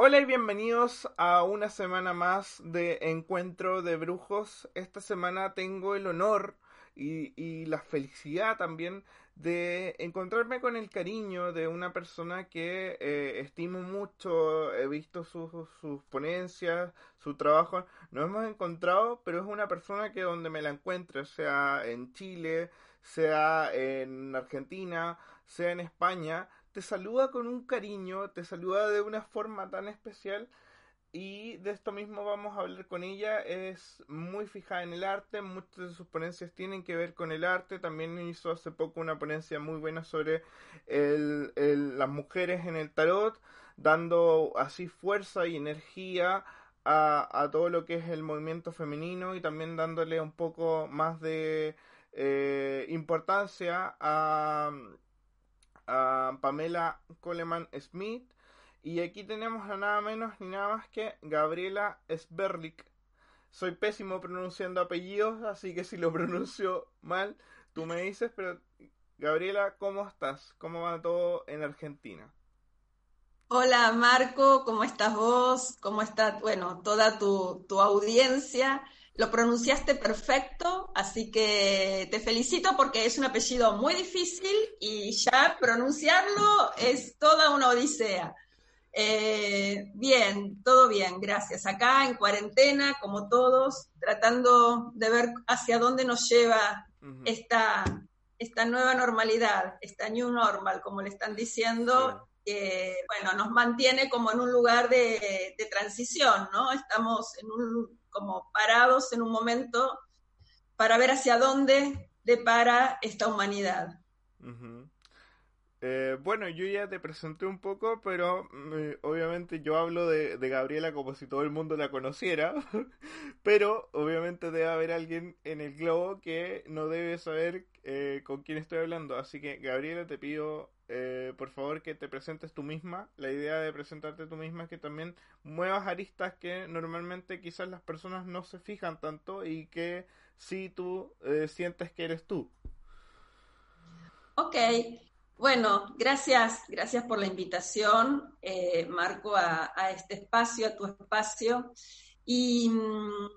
Hola y bienvenidos a una semana más de Encuentro de Brujos. Esta semana tengo el honor y, la felicidad también de encontrarme con el cariño de una persona que eh, estimo mucho, he visto sus, sus ponencias, su trabajo, nos hemos encontrado, pero es una persona que donde me la encuentre, sea en Chile, sea en Argentina, sea en España, te saluda con un cariño, te saluda de una forma tan especial y de esto mismo vamos a hablar con ella. Es muy fijada en el arte, muchas de sus ponencias tienen que ver con el arte. También hizo hace poco una ponencia muy buena sobre las mujeres en el tarot, dando así fuerza y energía a, a, todo lo que es el movimiento femenino y también dándole un poco más de eh, importancia a a Pamela Coleman Smith. Y aquí tenemos a nada menos ni nada más que Gabriela Sberlik. Soy pésimo pronunciando apellidos, así que si lo pronuncio mal, tú me dices, pero Gabriela, ¿cómo estás? ¿Cómo va todo en Argentina? Hola Marco, ¿cómo estás vos? ¿Cómo está, bueno, toda tu, tu audiencia? Lo pronunciaste perfecto, así que te felicito porque es un apellido muy difícil y ya pronunciarlo es toda una odisea. Eh, bien, todo bien, gracias. Acá en cuarentena, como todos, tratando de ver hacia dónde nos lleva esta, esta nueva normalidad, esta new normal, como le están diciendo, que, bueno, nos mantiene como en un lugar de, de transición, ¿no? Estamos en un como parados en un momento para ver hacia dónde depara esta humanidad. Eh, bueno, yo ya te presenté un poco, pero mm, obviamente yo hablo de, Gabriela como si todo el mundo la conociera, pero obviamente debe haber alguien en el globo que no debe saber eh, con quién estoy hablando. Así que Gabriela, te pido eh, por favor que te presentes tú misma. La idea de presentarte tú misma es que también muevas aristas que normalmente quizás las personas no se fijan tanto y que si tú sientes que eres tú. Ok, bueno, gracias, gracias por la invitación, eh, Marco, a, este espacio, a tu espacio. Y mm,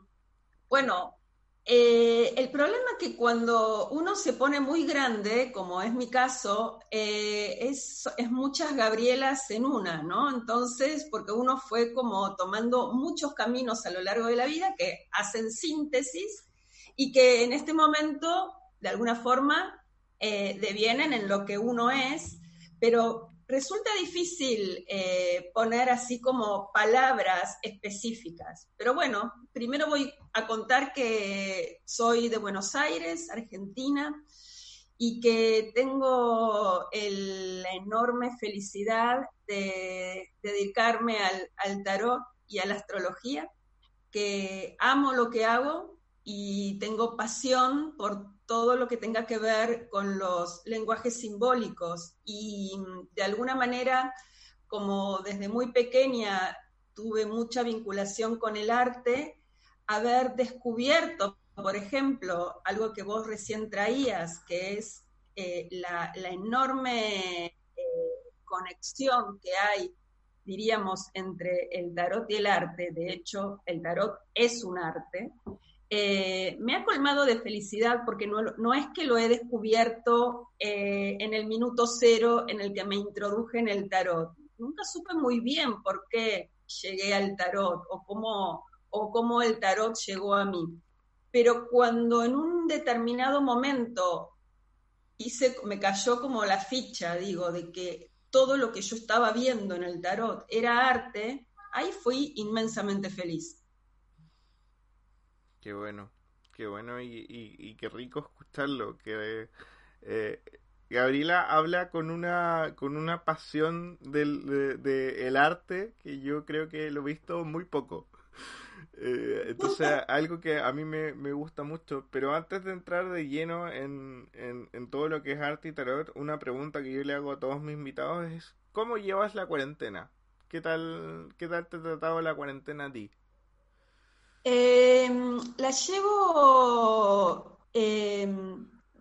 bueno, eh, el problema es que cuando uno se pone muy grande, como es mi caso, eh, es, muchas Gabrielas en una, ¿no? Entonces, porque uno fue como tomando muchos caminos a lo largo de la vida que hacen síntesis y que en este momento, de alguna forma, eh, devienen en lo que uno es, pero resulta difícil eh, poner así como palabras específicas. Pero bueno, primero voy a contar que soy de Buenos Aires, Argentina, y que tengo la enorme felicidad de, dedicarme al, al tarot y a la astrología, que amo lo que hago y tengo pasión por todo lo que tenga que ver con los lenguajes simbólicos y de alguna manera, como desde muy pequeña tuve mucha vinculación con el arte, haber descubierto, por ejemplo, algo que vos recién traías, que es eh, la, enorme eh, conexión que hay, diríamos, entre el tarot y el arte. De hecho, el tarot es un arte. Eh, me ha colmado de felicidad porque no, es que lo he descubierto eh, en el minuto cero en el que me introduje en el tarot. Nunca supe muy bien por qué llegué al tarot o cómo, o cómo el tarot llegó a mí. Pero cuando en un determinado momento me cayó como la ficha, digo, de que todo lo que yo estaba viendo en el tarot era arte, ahí fui inmensamente feliz. Qué bueno, qué bueno y, y, qué rico escucharlo, que Eh, Gabriela habla con una, con una pasión del de, el arte que yo creo que lo he visto muy poco. Eh, entonces, algo que a mí me, me, gusta mucho. Pero antes de entrar de lleno en, en, en, todo lo que es arte y tarot, una pregunta que yo le hago a todos mis invitados es: ¿Cómo llevas la cuarentena? ¿Qué tal, qué tal te ha tratado la cuarentena a ti? Eh, la llevo eh,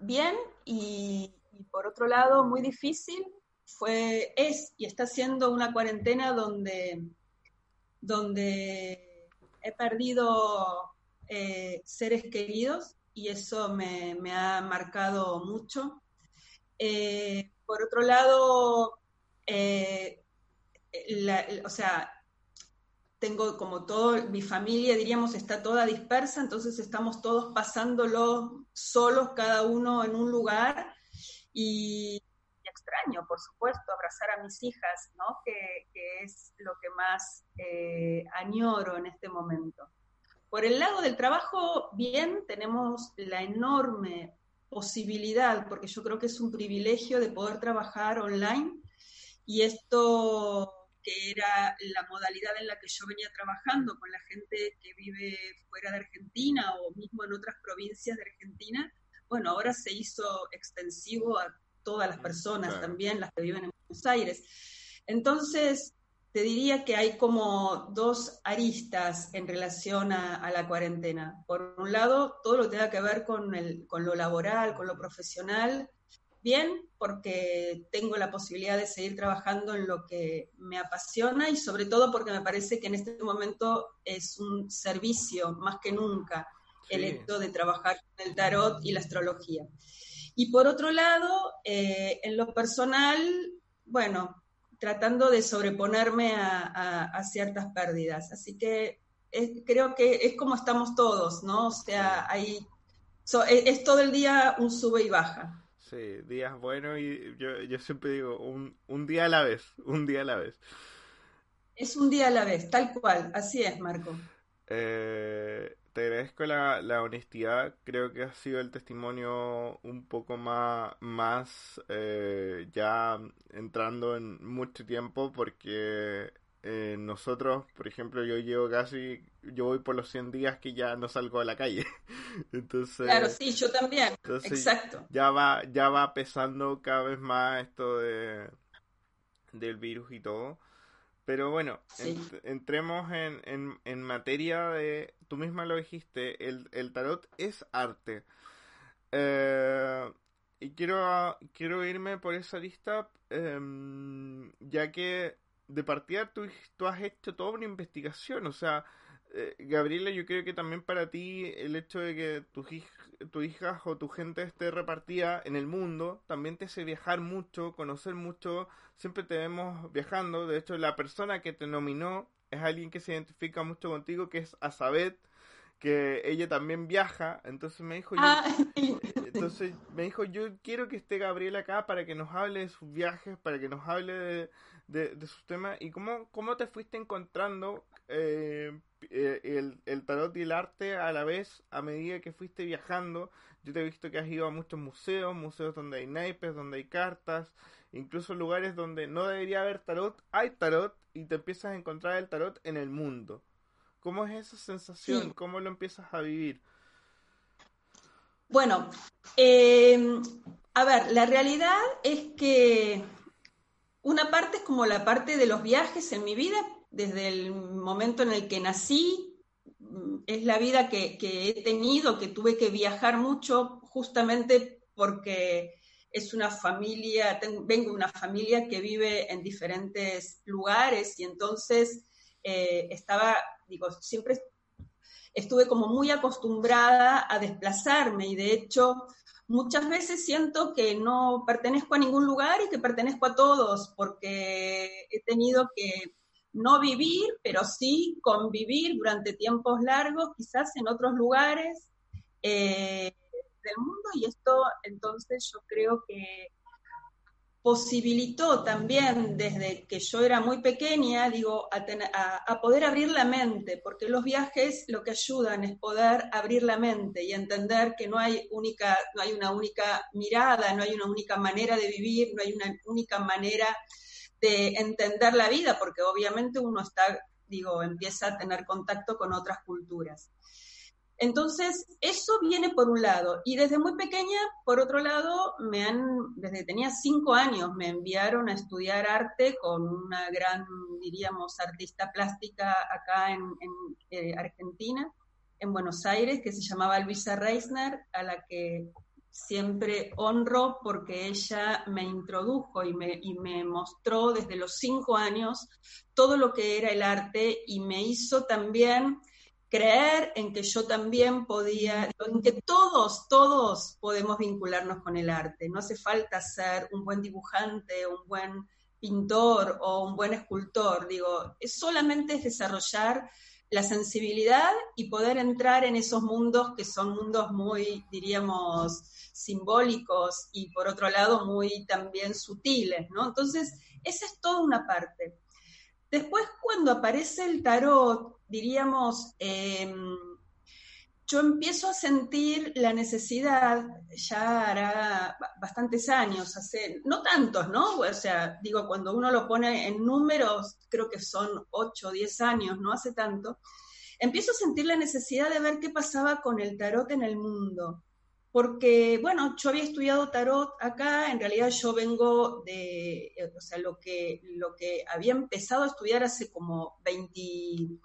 bien y, por otro lado muy difícil. Fue, es y está siendo una cuarentena donde, donde he perdido eh, seres queridos y eso me, me ha marcado mucho. Eh, por otro lado, eh, o sea, tengo como todo, mi familia, diríamos, está toda dispersa, entonces estamos todos pasándolo solos, cada uno en un lugar, y, extraño, por supuesto, abrazar a mis hijas, ¿no? Que, es lo que más eh, añoro en este momento. Por el lado del trabajo, bien, tenemos la enorme posibilidad, porque yo creo que es un privilegio de poder trabajar online, y esto que era la modalidad en la que yo venía trabajando con la gente que vive fuera de Argentina o mismo en otras provincias de Argentina, bueno, ahora se hizo extensivo a todas las personas también, las que viven en Buenos Aires. Entonces, te diría que hay como dos aristas en relación a, la cuarentena. Por un lado, todo lo que tenga que ver con, el, con lo laboral, con lo profesional, bien, porque tengo la posibilidad de seguir trabajando en lo que me apasiona y sobre todo porque me parece que en este momento es un servicio más que nunca el hecho de trabajar con el tarot y la astrología. Y por otro lado, eh, en lo personal, bueno, tratando de sobreponerme a, ciertas pérdidas. Así que creo que es como estamos todos, ¿no? O sea, hay, es todo el día un sube y baja. Sí, días buenos y yo, yo siempre digo un, un día a la vez, un día a la vez. Es un día a la vez, tal cual, así es, Marco. Eh, te agradezco la, la, honestidad, creo que ha sido el testimonio un poco más, más eh, ya entrando en mucho tiempo porque eh, nosotros, por ejemplo, yo llevo casi, yo voy por los 100 días que ya no salgo a la calle. entonces, claro, sí, yo también. Exacto. Ya va, ya va pesando cada vez más esto de del virus y todo. Pero bueno, entremos en, en, en, materia de, tú misma lo dijiste, el, el tarot es arte. Eh, y quiero, quiero irme por esa lista, em, ya que de partida tú, tú has hecho toda una investigación, o sea, eh, Gabriela, yo creo que también para ti el hecho de que tus tu hijas o tu gente esté repartida en el mundo también te hace viajar mucho, conocer mucho, siempre te vemos viajando, de hecho la persona que te nominó es alguien que se identifica mucho contigo, que es Azabet, que ella también viaja, entonces me dijo, yo, ah. entonces me dijo, yo quiero que esté Gabriela acá para que nos hable de sus viajes, para que nos hable de, de, sus temas y cómo, cómo te fuiste encontrando eh, eh, el, el, tarot y el arte a la vez a medida que fuiste viajando. Yo te he visto que has ido a muchos museos, museos donde hay naipes, donde hay cartas, incluso lugares donde no debería haber tarot, hay tarot y te empiezas a encontrar el tarot en el mundo. ¿Cómo es esa sensación? ¿Cómo lo empiezas a vivir? Bueno, eh, a ver, la realidad es que una parte es como la parte de los viajes en mi vida, desde el momento en el que nací, mm, es la vida que, he tenido, que tuve que viajar mucho justamente porque es una familia, vengo de una familia que vive en diferentes lugares y entonces eh, estaba, digo, siempre estuve como muy acostumbrada a desplazarme y de hecho muchas veces siento que no pertenezco a ningún lugar y que pertenezco a todos, porque he tenido que no vivir, pero sí convivir durante tiempos largos, quizás en otros lugares eh, del mundo, y esto entonces yo creo que posibilitó también desde que yo era muy pequeña, digo, a, poder abrir la mente, porque los viajes lo que ayudan es poder abrir la mente y entender que no hay, única, no hay una única mirada, no hay una única manera de vivir, no hay una única manera de entender la vida, porque obviamente uno está, digo, empieza a tener contacto con otras culturas. Entonces, eso viene por un lado. Y desde muy pequeña, por otro lado, me han, desde tenía cinco años, me enviaron a estudiar arte con una gran, diríamos, artista plástica acá en, eh, Argentina, en Buenos Aires, que se llamaba Luisa Reisner, a la que siempre honro porque ella me introdujo y me, y me mostró desde los cinco años todo lo que era el arte y me hizo también creer en que yo también podía, en que todos, todos podemos vincularnos con el arte. No hace falta ser un buen dibujante, un buen pintor o un buen escultor. Digo, es solamente es desarrollar la sensibilidad y poder entrar en esos mundos que son mundos muy, diríamos, simbólicos y por otro lado muy también sutiles, ¿no? Entonces, esa es toda una parte. Después, cuando aparece el tarot, diríamos, em, yo empiezo a sentir la necesidad, ya hará bastantes años, hace, no tantos, ¿no? O sea, digo, cuando uno lo pone en números, creo que son 8 o 10 años, no hace tanto, empiezo a sentir la necesidad de ver qué pasaba con el tarot en el mundo porque, bueno, yo había estudiado tarot acá, en realidad yo vengo de, eh, o sea, lo que, lo que había empezado a estudiar hace como 20,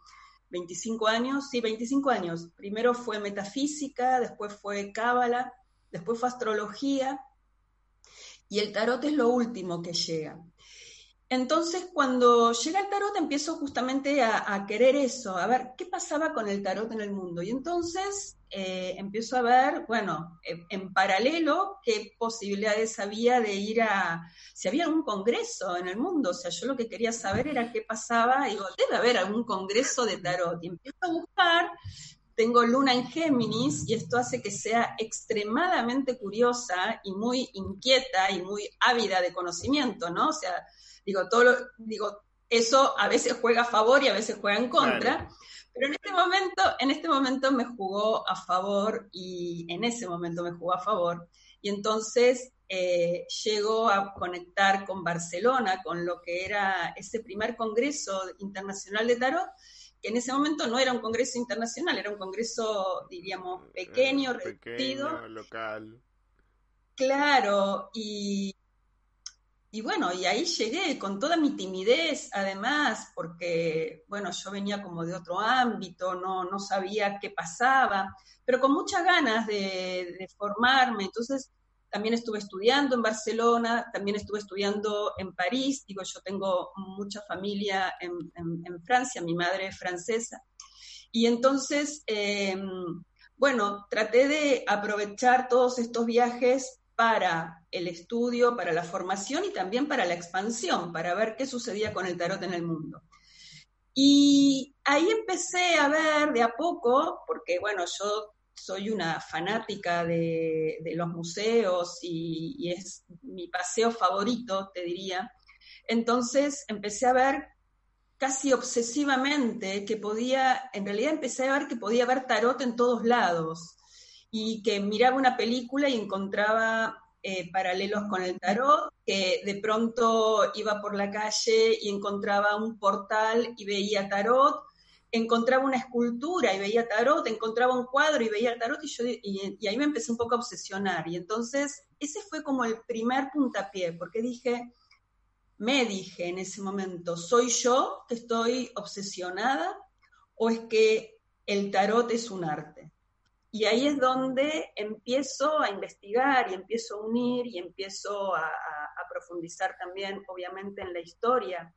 25 años, sí, 25 años. Primero fue metafísica, después fue cábala, después fue astrología, y el tarot es lo último que llega. Entonces, cuando llega el tarot, empiezo justamente a, querer eso, a ver qué pasaba con el tarot en el mundo. Y entonces eh, empiezo a ver, bueno, en, paralelo, qué posibilidades había de ir a, si había algún congreso en el mundo. O sea, yo lo que quería saber era qué pasaba. Y digo, debe haber algún congreso de tarot. Y empiezo a buscar tengo luna en Géminis y esto hace que sea extremadamente curiosa y muy inquieta y muy ávida de conocimiento, ¿no? O sea, Digo, todo digo, eso a veces juega a favor y a veces juega en contra. Pero en este momento, en este momento me jugó a favor y en ese momento me jugó a favor. Y entonces eh, llego a conectar con Barcelona, con lo que era ese primer Congreso Internacional de Tarot, que en ese momento no era un Congreso internacional, era un Congreso, diríamos, pequeño, eh, pequeño local. Claro, y y bueno, y ahí llegué con toda mi timidez, además, porque, bueno, yo venía como de otro ámbito, no, no sabía qué pasaba, pero con muchas ganas de, formarme. Entonces, también estuve estudiando en Barcelona, también estuve estudiando en París, digo, yo tengo mucha familia en, Francia, mi madre es francesa. Y entonces, em, bueno, traté de aprovechar todos estos viajes para el estudio, para la formación y también para la expansión, para ver qué sucedía con el tarot en el mundo. Y ahí empecé a ver de a poco, porque bueno, yo soy una fanática de, los museos y, y, es mi paseo favorito, te diría. Entonces empecé a ver casi obsesivamente que podía, en realidad empecé a ver que podía ver tarot en todos lados y que miraba una película y encontraba eh, paralelos con el tarot, que de pronto iba por la calle y encontraba un portal y veía tarot, encontraba una escultura y veía tarot, encontraba un cuadro y veía tarot y, yo, y, ahí me empecé un poco a obsesionar. Y entonces ese fue como el primer puntapié, porque dije, me dije en ese momento, ¿soy yo que estoy obsesionada o es que el tarot es un arte? Y ahí es donde empiezo a investigar y empiezo a unir y empiezo a, profundizar también, obviamente, en la historia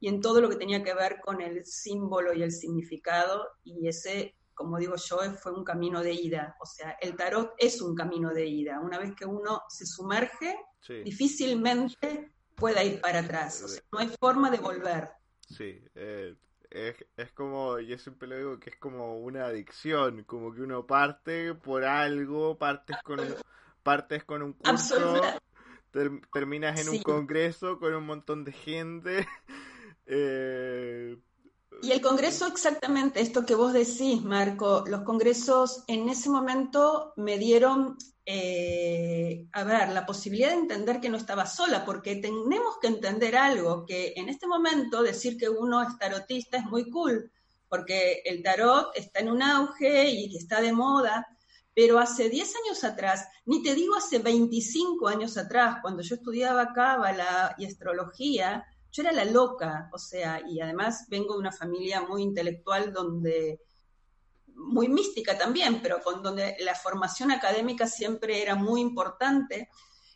y en todo lo que tenía que ver con el símbolo y el significado. Y ese, como digo yo, fue un camino de ida. O sea, el tarot es un camino de ida. Una vez que uno se sumerge, difícilmente pueda ir para atrás. O sea, no hay forma de volver. Sí, eh, es, es como, yo siempre lo digo que es como una adicción, como que uno parte por algo, partes con un, partes con un curso, terminas en un congreso con un montón de gente. Eh, y el Congreso, exactamente esto que vos decís, Marco, los congresos en ese momento me dieron, eh, a ver, la posibilidad de entender que no estaba sola, porque tenemos que entender algo, que en este momento decir que uno es tarotista es muy cool, porque el tarot está en un auge y está de moda, pero hace 10 años atrás, ni te digo hace 25 años atrás, cuando yo estudiaba cábala y astrología, yo era la loca, o sea, y además vengo de una familia muy intelectual donde muy mística también, pero con donde la formación académica siempre era muy importante.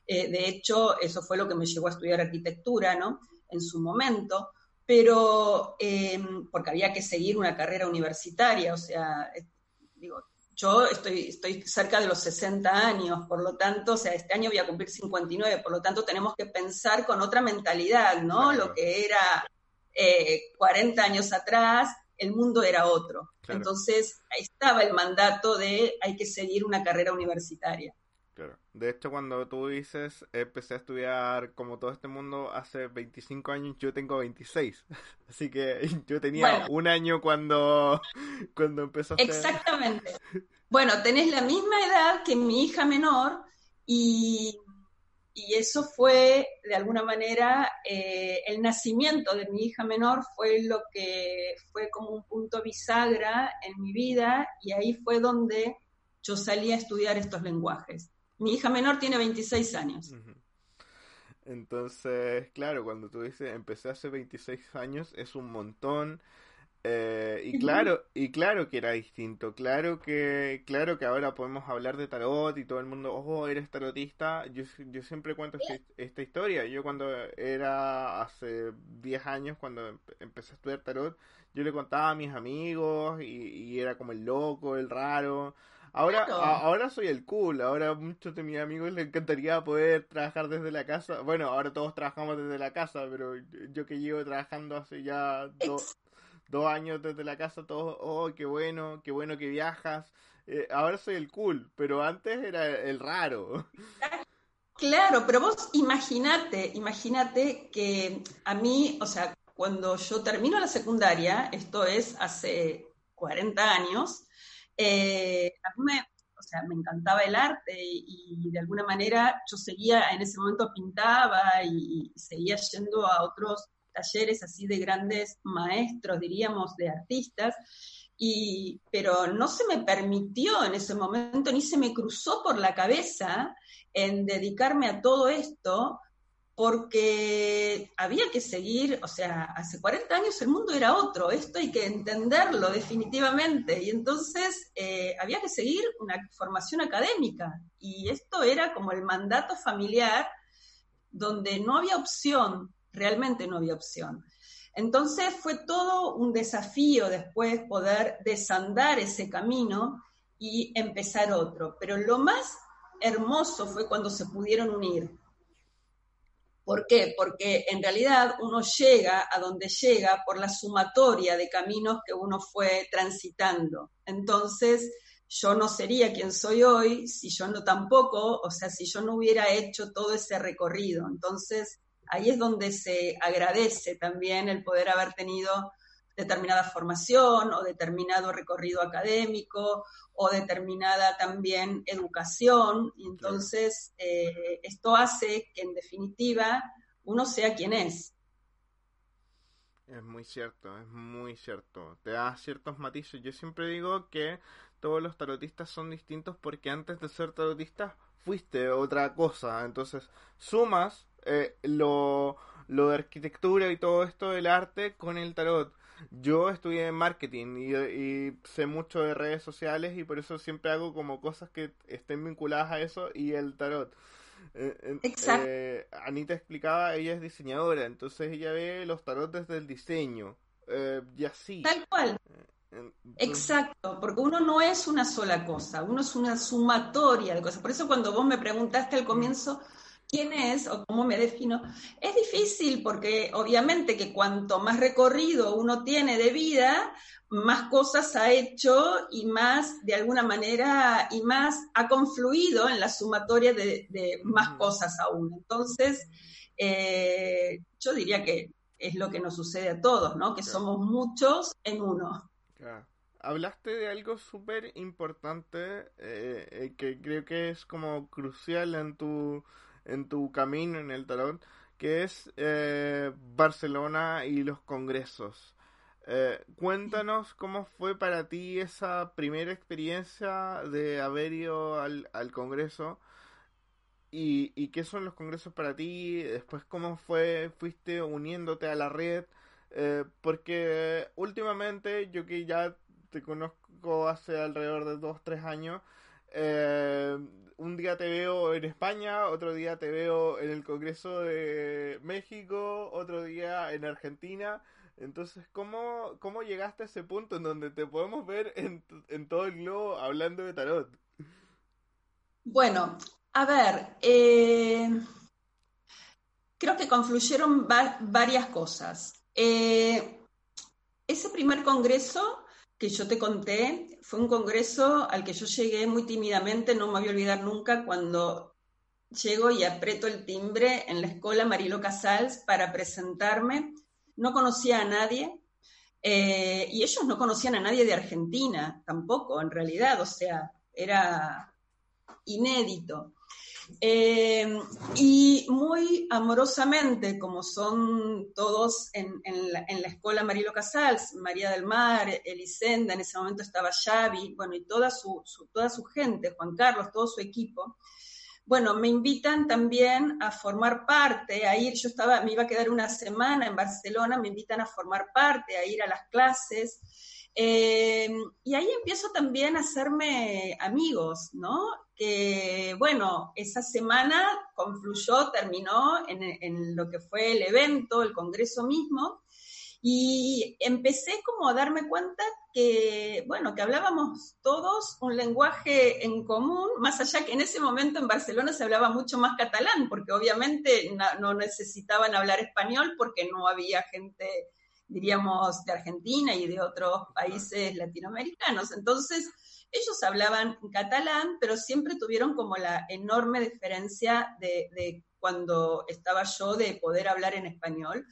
Eh, de hecho, eso fue lo que me llevó a estudiar arquitectura, ¿no? En su momento, pero em, porque había que seguir una carrera universitaria, o sea, digo, yo estoy, estoy cerca de los 60 años, por lo tanto, o sea, este año voy a cumplir 59, por lo tanto tenemos que pensar con otra mentalidad, ¿no? Lo que era 40 eh, años atrás, el mundo era otro. Entonces, ahí estaba el mandato de hay que seguir una carrera universitaria. De hecho, cuando tú dices, empecé a estudiar como todo este mundo hace 25 años, yo tengo 26. Así que yo tenía un año cuando, cuando empezó a Exactamente. Bueno, tenés la misma edad que mi hija menor y, y eso fue, de alguna manera, eh, el nacimiento de mi hija menor fue lo que fue como un punto bisagra en mi vida y ahí fue donde yo salí a estudiar estos lenguajes. Mi hija menor tiene 26 años. Entonces, claro, cuando tú dices empecé hace 26 años, es un montón. Eh, y claro, y claro que era distinto, claro que, claro que ahora podemos hablar de tarot y todo el mundo, oh, eres tarotista. Yo, yo siempre cuento este, esta historia. Yo cuando era hace 10 años, cuando empecé a estudiar tarot, yo le contaba a mis amigos y, y era como el loco, el raro. Ahora, ahora soy el cool, ahora a muchos de mis amigos les encantaría poder trabajar desde la casa. Bueno, ahora todos trabajamos desde la casa, pero yo que llevo trabajando hace ya dos años desde la casa, todos, oh, qué bueno, qué bueno que viajas. Eh, ahora soy el cool, pero antes era el raro. Claro, pero vos imagínate, imagínate que a mí, o sea, cuando yo termino la secundaria, esto es hace 40 años, eh, a mí me, o sea, me encantaba el arte y, de alguna manera yo seguía, en ese momento pintaba y, seguía yendo a otros talleres así de grandes maestros, diríamos, de artistas, y, pero no se me permitió en ese momento, ni se me cruzó por la cabeza en dedicarme a todo esto, porque había que seguir, o sea, hace 40 años el mundo era otro, esto hay que entenderlo definitivamente, y entonces eh, había que seguir una formación académica, y esto era como el mandato familiar donde no había opción, realmente no había opción. Entonces fue todo un desafío después poder desandar ese camino y empezar otro, pero lo más hermoso fue cuando se pudieron unir ¿Por qué? Porque en realidad uno llega a donde llega por la sumatoria de caminos que uno fue transitando. Entonces, yo no sería quien soy hoy si yo no tampoco, o sea, si yo no hubiera hecho todo ese recorrido. Entonces, ahí es donde se agradece también el poder haber tenido determinada formación o determinado recorrido académico o determinada también educación. Y entonces eh, esto hace que en definitiva uno sea quien es. Es muy cierto, es muy cierto. Te da ciertos matices. Yo siempre digo que todos los tarotistas son distintos porque antes de ser tarotista fuiste otra cosa. Entonces sumas eh, lo, lo de arquitectura y todo esto del arte con el tarot. Yo estudié en marketing y, sé mucho de redes sociales y por eso siempre hago como cosas que estén vinculadas a eso y el tarot. Eh, Exacto. Eh, Anita explicaba, ella es diseñadora, entonces ella ve los tarot desde el diseño. Eh, y así. Tal cual. Exacto, porque uno no es una sola cosa, uno es una sumatoria de cosas. Por eso cuando vos me preguntaste al comienzo, quién es o cómo me defino, es difícil porque obviamente que cuanto más recorrido uno tiene de vida, más cosas ha hecho y más, de alguna manera, y más ha confluido en la sumatoria de, más cosas aún. Entonces, eh, yo diría que es lo que nos sucede a todos, ¿no? Que somos muchos en uno. Hablaste de algo súper importante eh, eh, que creo que es como crucial en tu, en tu camino en el tarot, que es eh, Barcelona y los congresos. cuéntanos cómo fue para ti esa primera experiencia de haber ido al, al congreso y, y, qué son los congresos para ti, después cómo fue, fuiste uniéndote a la red, porque últimamente yo que ya te conozco hace alrededor de dos, tres años. Eh, un día te veo en España, otro día te veo en el Congreso de México, otro día en Argentina. Entonces, ¿cómo, cómo llegaste a ese punto en donde te podemos ver en, en todo el globo hablando de tarot? Bueno, a ver, eh, creo que confluyeron varias cosas. Eh, ese primer congreso que yo te conté fue un congreso al que yo llegué muy tímidamente, no me voy a olvidar nunca cuando llego y aprieto el timbre en la escuela Marilo Casals para presentarme. No conocía a nadie eh, y ellos no conocían a nadie de Argentina tampoco, en realidad, o sea, era inédito. Eh, y muy amorosamente, como son todos en, la, escuela Marilo Casals, María del Mar, Elisenda, en ese momento estaba Xavi, bueno, y toda su, toda su gente, Juan Carlos, todo su equipo, bueno, me invitan también a formar parte, a ir, yo estaba, me iba a quedar una semana en Barcelona, me invitan a formar parte, a ir a las clases, eh, y ahí empiezo también a hacerme amigos, ¿no? Que bueno, esa semana confluyó, terminó en, en, lo que fue el evento, el congreso mismo, y empecé como a darme cuenta que, bueno, que hablábamos todos un lenguaje en común, más allá que en ese momento en Barcelona se hablaba mucho más catalán, porque obviamente no necesitaban hablar español porque no había gente diríamos, de Argentina y de otros países latinoamericanos. Entonces, ellos hablaban catalán, pero siempre tuvieron como la enorme diferencia de, cuando estaba yo de poder hablar en español.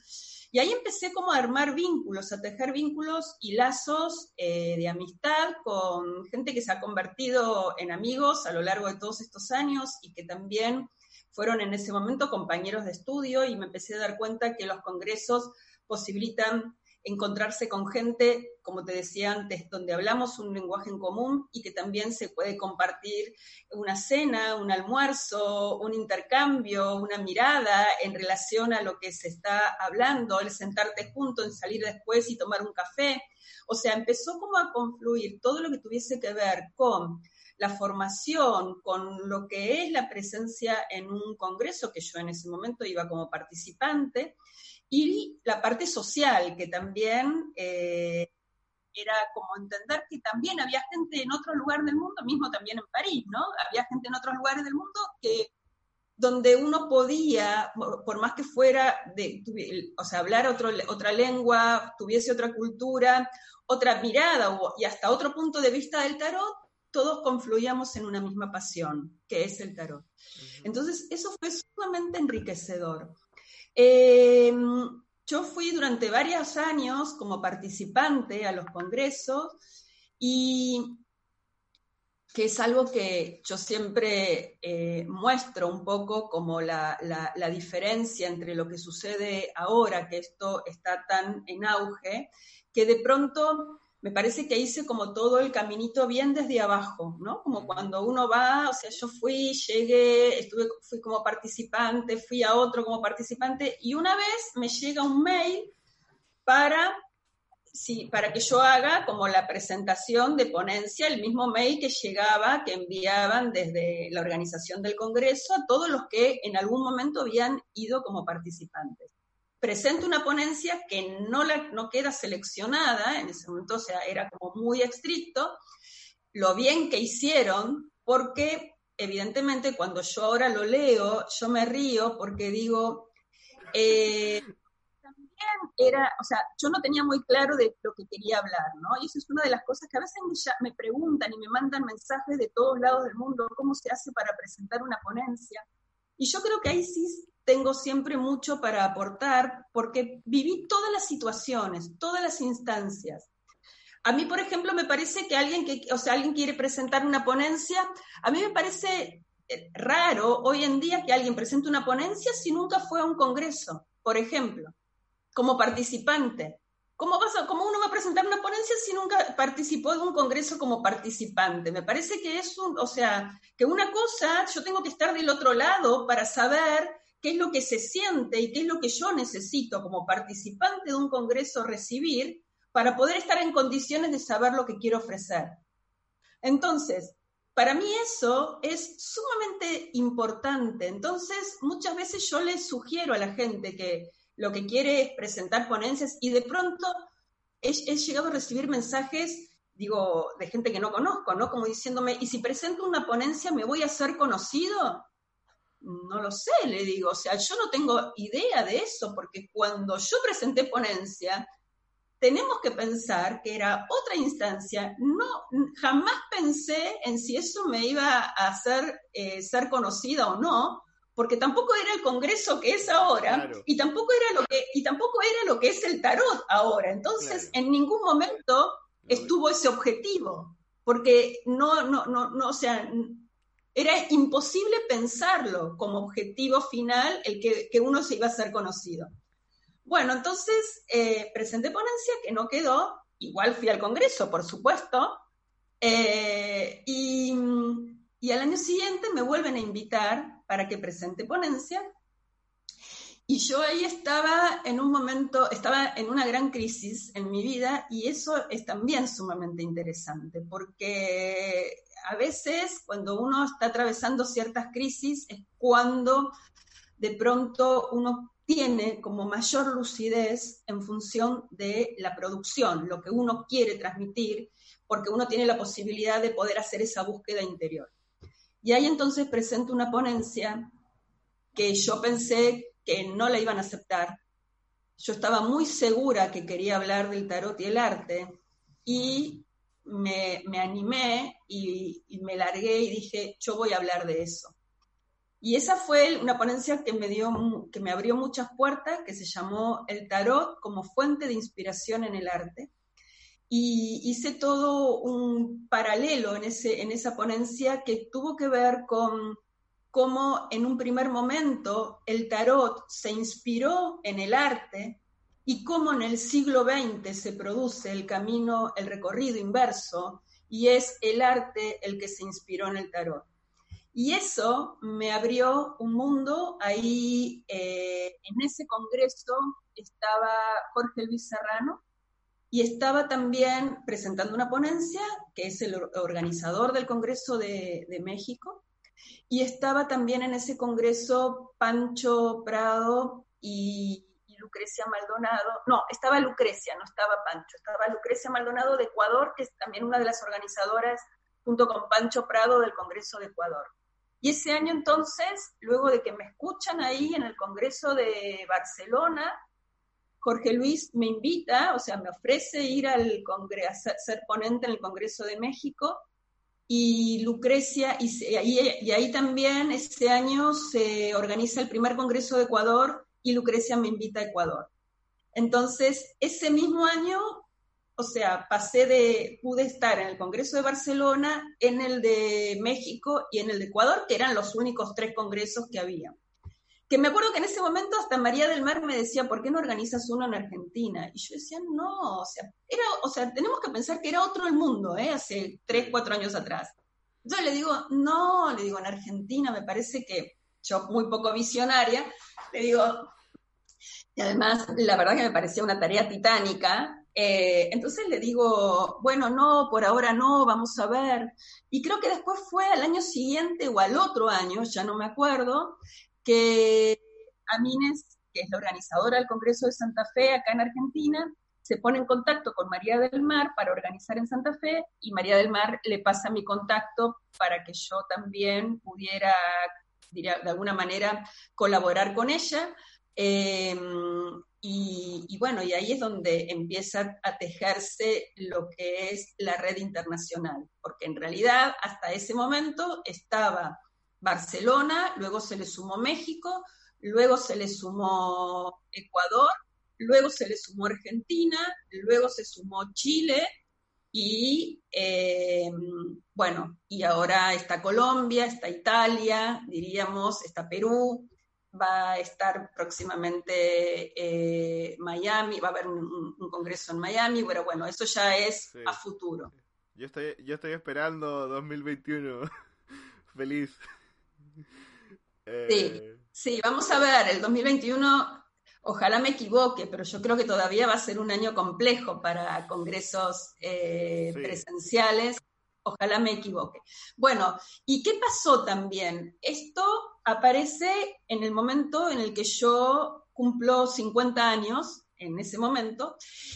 Y ahí empecé como a armar vínculos, a tejer vínculos y lazos eh, de amistad con gente que se ha convertido en amigos a lo largo de todos estos años y que también fueron en ese momento compañeros de estudio y me empecé a dar cuenta que los congresos posibilitan encontrarse con gente, como te decía antes, donde hablamos un lenguaje en común y que también se puede compartir una cena, un almuerzo, un intercambio, una mirada en relación a lo que se está hablando, el sentarte junto, en salir después y tomar un café. O sea, empezó como a confluir todo lo que tuviese que ver con la formación, con lo que es la presencia en un congreso, que yo en ese momento iba como participante, y la parte social, que también eh, era como entender que también había gente en otro lugar del mundo, mismo también en París, ¿no? Había gente en otros lugares del mundo que donde uno podía, por más que fuera, de, o sea, hablar otro, otra lengua, tuviese otra cultura, otra mirada y hasta otro punto de vista del tarot, todos confluíamos en una misma pasión, que es el tarot. Entonces, eso fue sumamente enriquecedor. Eh, yo fui durante varios años como participante a los congresos y que es algo que yo siempre eh, muestro un poco como la, la, diferencia entre lo que sucede ahora, que esto está tan en auge, que de pronto me parece que hice como todo el caminito bien desde abajo, ¿no? Como cuando uno va, o sea, yo fui, llegué, estuve, fui como participante, fui a otro como participante, y una vez me llega un mail para, sí, para que yo haga como la presentación de ponencia, el mismo mail que llegaba, que enviaban desde la organización del Congreso a todos los que en algún momento habían ido como participantes presento una ponencia que no, la, no queda seleccionada, en ese momento, o sea, era como muy estricto, lo bien que hicieron, porque evidentemente, cuando yo ahora lo leo, yo me río porque digo, eh, también era, o sea, yo no tenía muy claro de lo que quería hablar, ¿no? Y eso es una de las cosas que a veces me, me preguntan y me mandan mensajes de todos lados del mundo, ¿cómo se hace para presentar una ponencia? Y yo creo que ahí sí tengo siempre mucho para aportar porque viví todas las situaciones, todas las instancias. A mí, por ejemplo, me parece que alguien que, o sea, alguien quiere presentar una ponencia, a mí me parece eh, raro hoy en día que alguien presente una ponencia si nunca fue a un congreso, por ejemplo, como participante. ¿Cómo, vas ¿Cómo uno va a presentar una ponencia si nunca participó en un congreso como participante? Me parece que es un, o sea, que una cosa, yo tengo que estar del otro lado para saber qué es lo que se siente y qué es lo que yo necesito como participante de un congreso recibir para poder estar en condiciones de saber lo que quiero ofrecer. Entonces, para mí eso es sumamente importante. Entonces, muchas veces yo les sugiero a la gente que lo que quiere es presentar ponencias y de pronto he, llegado a recibir mensajes, digo, de gente que no conozco, ¿no? Como diciéndome, ¿y si presento una ponencia me voy a ser conocido? No lo sé, le digo, o sea, yo no tengo idea de eso, porque cuando yo presenté ponencia, tenemos que pensar que era otra instancia. No, jamás pensé en si eso me iba a hacer eh, ser conocida o no, porque tampoco era el Congreso que es ahora y tampoco era lo que y tampoco era lo que es el tarot ahora. Entonces, en ningún momento estuvo ese objetivo, porque no, no, no, no, o sea, era imposible pensarlo como objetivo final el que, que uno se iba a ser conocido. Bueno, entonces eh, presenté ponencia que no quedó, igual fui al Congreso, por supuesto, eh, y, al año siguiente me vuelven a invitar para que presente ponencia. Y yo ahí estaba en un momento, estaba en una gran crisis en mi vida y eso es también sumamente interesante porque a veces cuando uno está atravesando ciertas crisis es cuando de pronto uno tiene como mayor lucidez en función de la producción, lo que uno quiere transmitir, porque uno tiene la posibilidad de poder hacer esa búsqueda interior. Y ahí entonces presento una ponencia que yo pensé que no la iban a aceptar. Yo estaba muy segura que quería hablar del tarot y el arte y me, animé y me largué y dije, yo voy a hablar de eso. Y esa fue una ponencia que me, dio, que me abrió muchas puertas, que se llamó El Tarot como fuente de inspiración en el arte. Y hice todo un paralelo en, ese, en esa ponencia que tuvo que ver con cómo en un primer momento el tarot se inspiró en el arte y cómo en el siglo XX se produce el camino, el recorrido inverso, y es el arte el que se inspiró en el tarot. Y eso me abrió un mundo. Ahí eh, en ese congreso estaba Jorge Luis Serrano y estaba también presentando una ponencia, que es el organizador del Congreso de, México. Y estaba también en ese congreso Pancho Prado y Lucrecia Maldonado. No, estaba Lucrecia, no estaba Pancho, estaba Lucrecia Maldonado de Ecuador, que es también una de las organizadoras junto con Pancho Prado del Congreso de Ecuador. Y ese año entonces, luego de que me escuchan ahí en el Congreso de Barcelona, Jorge Luis me invita, o sea, me ofrece ir al Congreso, ser ponente en el Congreso de México, y Lucrecia, y, ahí, y ahí también ese año se organiza el primer Congreso de Ecuador y Lucrecia me invita a Ecuador. Entonces, ese mismo año o sea, pasé de, pude estar en el Congreso de Barcelona, en el de México y en el de Ecuador, que eran los únicos tres congresos que había. Que me acuerdo que en ese momento hasta María del Mar me decía, ¿por qué no organizas uno en Argentina? Y yo decía, no, o sea, era, o sea, tenemos que pensar que era otro el mundo, ¿eh? hace tres, cuatro años atrás. Yo le digo, no, le digo, en Argentina me parece que yo muy poco visionaria, le digo, y además la verdad que me parecía una tarea titánica, eh, entonces le digo, bueno, no, por ahora no, vamos a ver. Y creo que después fue al año siguiente o al otro año, ya no me acuerdo, que Amines, que es la organizadora del Congreso de Santa Fe acá en Argentina, se pone en contacto con María del Mar para organizar en Santa Fe y María del Mar le pasa mi contacto para que yo también pudiera, diría, de alguna manera, colaborar con ella. Eh, y, bueno, y ahí es donde empieza a tejerse lo que es la red internacional, porque en realidad hasta ese momento estaba Barcelona, luego se le sumó México, luego se le sumó Ecuador, luego se le sumó Argentina, luego se sumó Chile y eh, bueno, y ahora está Colombia, está Italia, diríamos, está Perú, va a estar próximamente eh, Miami, va a haber un, congreso en Miami, pero bueno, eso ya es a futuro. Yo estoy, yo estoy esperando 2021. Feliz. Sí, eh, sí, vamos a ver, el 2021, ojalá me equivoque, pero yo creo que todavía va a ser un año complejo para congresos eh, presenciales. Ojalá me equivoque. Bueno, ¿y qué pasó también? Esto aparece en el momento en el que yo cumplo 50 años, en ese momento,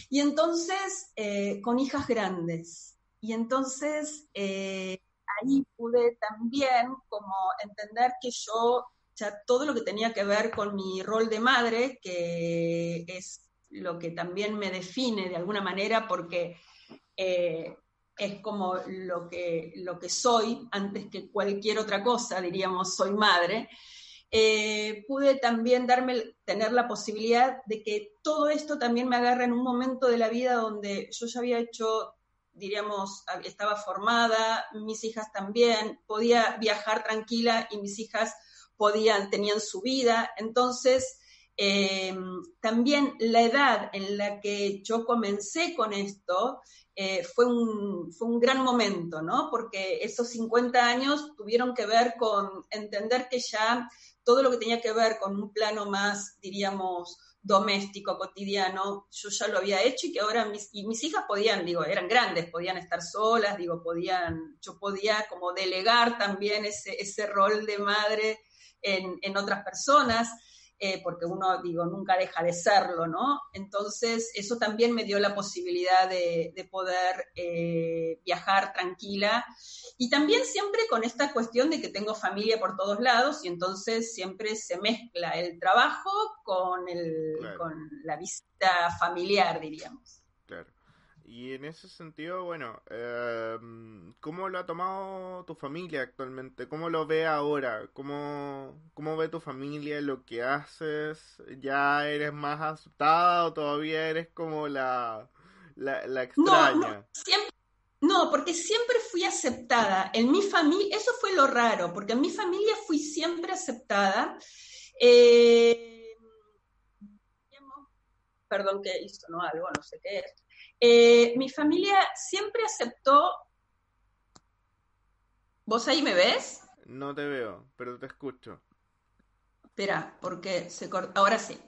y entonces eh, con hijas grandes. Y entonces eh, ahí pude también como entender que yo, ya todo lo que tenía que ver con mi rol de madre, que es lo que también me define de alguna manera, porque eh, es como lo que, lo que soy antes que cualquier otra cosa, diríamos, soy madre, eh, pude también darme, tener la posibilidad de que todo esto también me agarra en un momento de la vida donde yo ya había hecho, diríamos, estaba formada, mis hijas también, podía viajar tranquila y mis hijas podían, tenían su vida, entonces... Eh, también la edad en la que yo comencé con esto eh, fue, un, fue un gran momento, ¿no? Porque esos 50 años tuvieron que ver con entender que ya todo lo que tenía que ver con un plano más, diríamos, doméstico, cotidiano, yo ya lo había hecho y que ahora mis, y mis hijas podían, digo, eran grandes, podían estar solas, digo, podían, yo podía como delegar también ese, ese rol de madre en, en otras personas. Eh, porque uno, digo, nunca deja de serlo, ¿no? Entonces, eso también me dio la posibilidad de, poder eh, viajar tranquila y también siempre con esta cuestión de que tengo familia por todos lados y entonces siempre se mezcla el trabajo con, el, con la visita familiar, diríamos. Claro. Y en ese sentido, bueno, eh, ¿cómo lo ha tomado tu familia actualmente? ¿Cómo lo ve ahora? ¿Cómo, ¿Cómo ve tu familia lo que haces? ¿Ya eres más aceptada o todavía eres como la, la, extraña? No, no, siempre, no, porque siempre fui aceptada. En mi familia, eso fue lo raro, porque en mi familia fui siempre aceptada. Eh, perdón que hizo, ¿no? Algo, no sé qué es. Eh, mi familia siempre aceptó... ¿Vos ahí me ves? No te veo, pero te escucho. Espera, porque se corta. Ahora sí.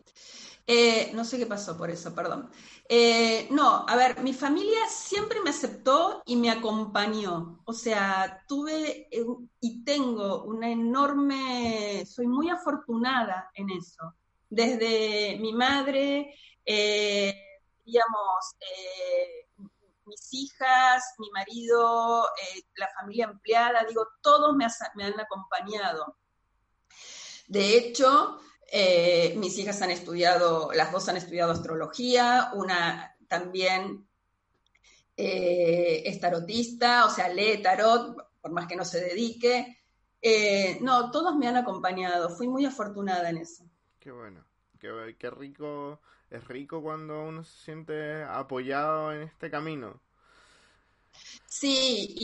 Eh, no sé qué pasó por eso, perdón. Eh, no, a ver, mi familia siempre me aceptó y me acompañó. O sea, tuve y tengo una enorme, soy muy afortunada en eso. Desde mi madre, digamos, eh, mis hijas, mi marido, eh, la familia empleada, digo, todos me, han acompañado. De hecho, eh, mis hijas han estudiado, las dos han estudiado astrología, una también es tarotista, o sea, lee tarot, por más que no se dedique. no, todos me han acompañado, fui muy afortunada en eso. Qué bueno, qué, qué rico es rico cuando uno se siente apoyado en este camino. Sí,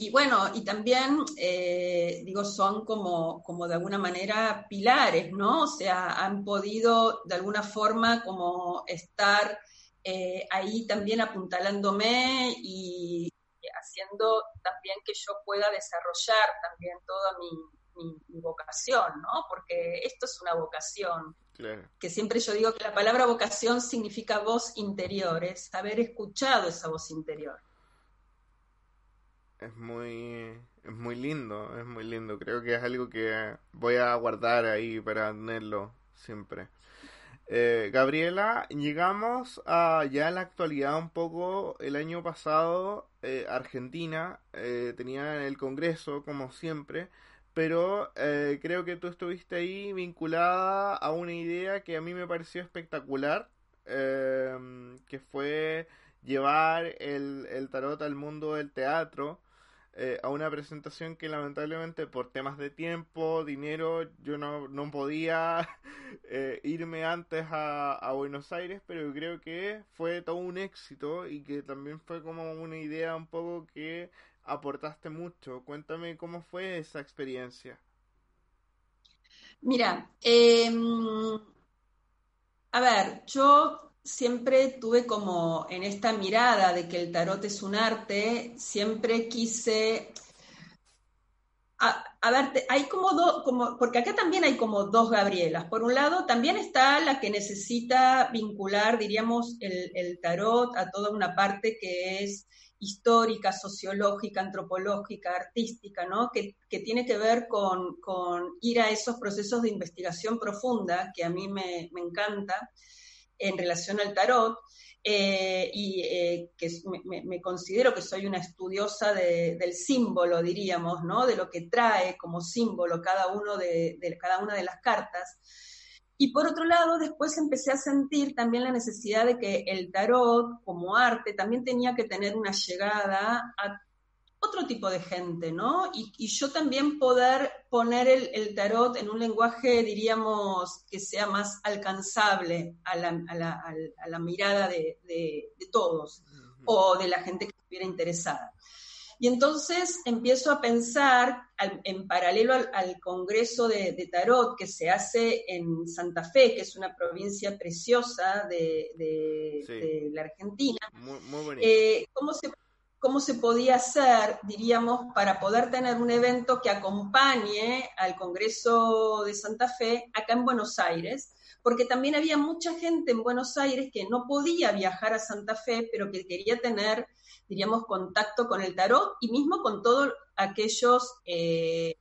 y, bueno, y también, eh, digo, son como, como de alguna manera pilares, ¿no? O sea, han podido de alguna forma como estar eh, ahí también apuntalándome y haciendo también que yo pueda desarrollar también toda mi, mi vocación, ¿no? Porque esto es una vocación. Que siempre yo digo que la palabra vocación significa voz interior, es haber escuchado esa voz interior. Es muy, es muy lindo, es muy lindo. Creo que es algo que voy a guardar ahí para tenerlo siempre. Eh, Gabriela, llegamos a ya en la actualidad un poco. El año pasado eh, Argentina eh, tenía el Congreso, como siempre, pero creo que tú estuviste ahí vinculada a una idea que a mí me pareció espectacular, que fue llevar el, el tarot al mundo del teatro. Eh, a una presentación que lamentablemente por temas de tiempo, dinero, yo no, no podía eh, irme antes a, a, Buenos Aires, pero creo que fue todo un éxito y que también fue como una idea un poco que aportaste mucho. Cuéntame cómo fue esa experiencia. Mira, em, a ver, yo siempre tuve como en esta mirada de que el tarot es un arte, siempre quise... ver, hay como dos, como, porque acá también hay como dos Gabrielas. Por un lado, también está la que necesita vincular, diríamos, el, tarot a toda una parte que es histórica, sociológica, antropológica, artística, ¿no? Que, tiene que ver con, ir a esos procesos de investigación profunda que a mí me encanta en relación al tarot. Eh, y eh, que me, considero que soy una estudiosa del símbolo, diríamos, ¿no? De lo que trae como símbolo cada, uno de, cada una de las cartas. Y por otro lado, después empecé a sentir también la necesidad de que el tarot como arte también tenía que tener una llegada a otro tipo de gente, ¿no? Y, yo también poder poner el, tarot en un lenguaje, diríamos, que sea más alcanzable a la, mirada de, todos o de la gente que estuviera interesada. Y entonces empiezo a pensar, en paralelo al, Congreso de, Tarot que se hace en Santa Fe, que es una provincia preciosa de, la Argentina, muy, eh, ¿cómo se cómo se podía hacer, diríamos, para poder tener un evento que acompañe al Congreso de Santa Fe acá en Buenos Aires, porque también había mucha gente en Buenos Aires que no podía viajar a Santa Fe, pero que quería tener, diríamos, contacto con el tarot y mismo con todos aquellos, eh,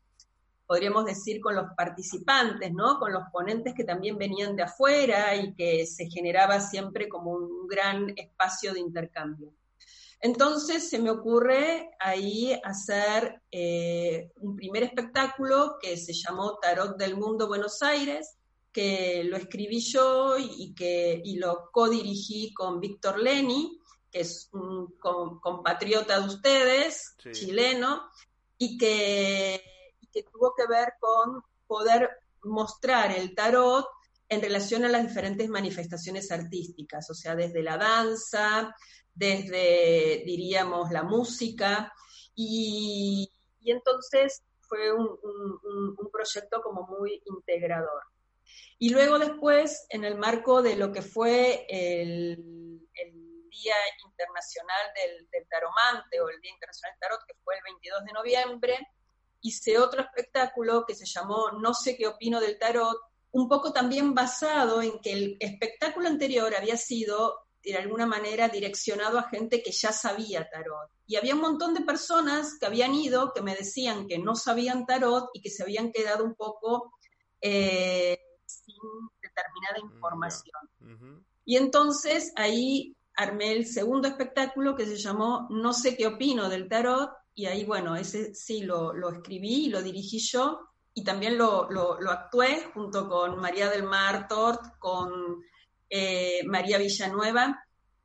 podríamos decir, con los participantes, ¿no? Con los ponentes que también venían de afuera y que se generaba siempre como un gran espacio de intercambio. Entonces se me ocurre ahí hacer eh, un primer espectáculo que se llamó Tarot del Mundo Buenos Aires, que lo escribí yo y, que, y lo codirigí con Víctor Leni, que es un compatriota de ustedes, chileno, y que, y que tuvo que ver con poder mostrar el tarot en relación a las diferentes manifestaciones artísticas, o sea, desde la danza, desde, diríamos, la música, y, entonces fue un, proyecto como muy integrador. Y luego después, en el marco de lo que fue el, Día Internacional del, del, Taromante o el Día Internacional del Tarot, que fue el 22 de noviembre, hice otro espectáculo que se llamó No sé qué opino del tarot, un poco también basado en que el espectáculo anterior había sido de alguna manera direccionado a gente que ya sabía tarot. Y había un montón de personas que habían ido, que me decían que no sabían tarot y que se habían quedado un poco eh, sin determinada mm, información. Y entonces ahí armé el segundo espectáculo que se llamó No sé qué opino del tarot, y ahí, bueno, ese sí lo, lo escribí y lo dirigí yo, y también lo, lo, lo actué junto con María del Mar Tort, con eh, María Villanueva,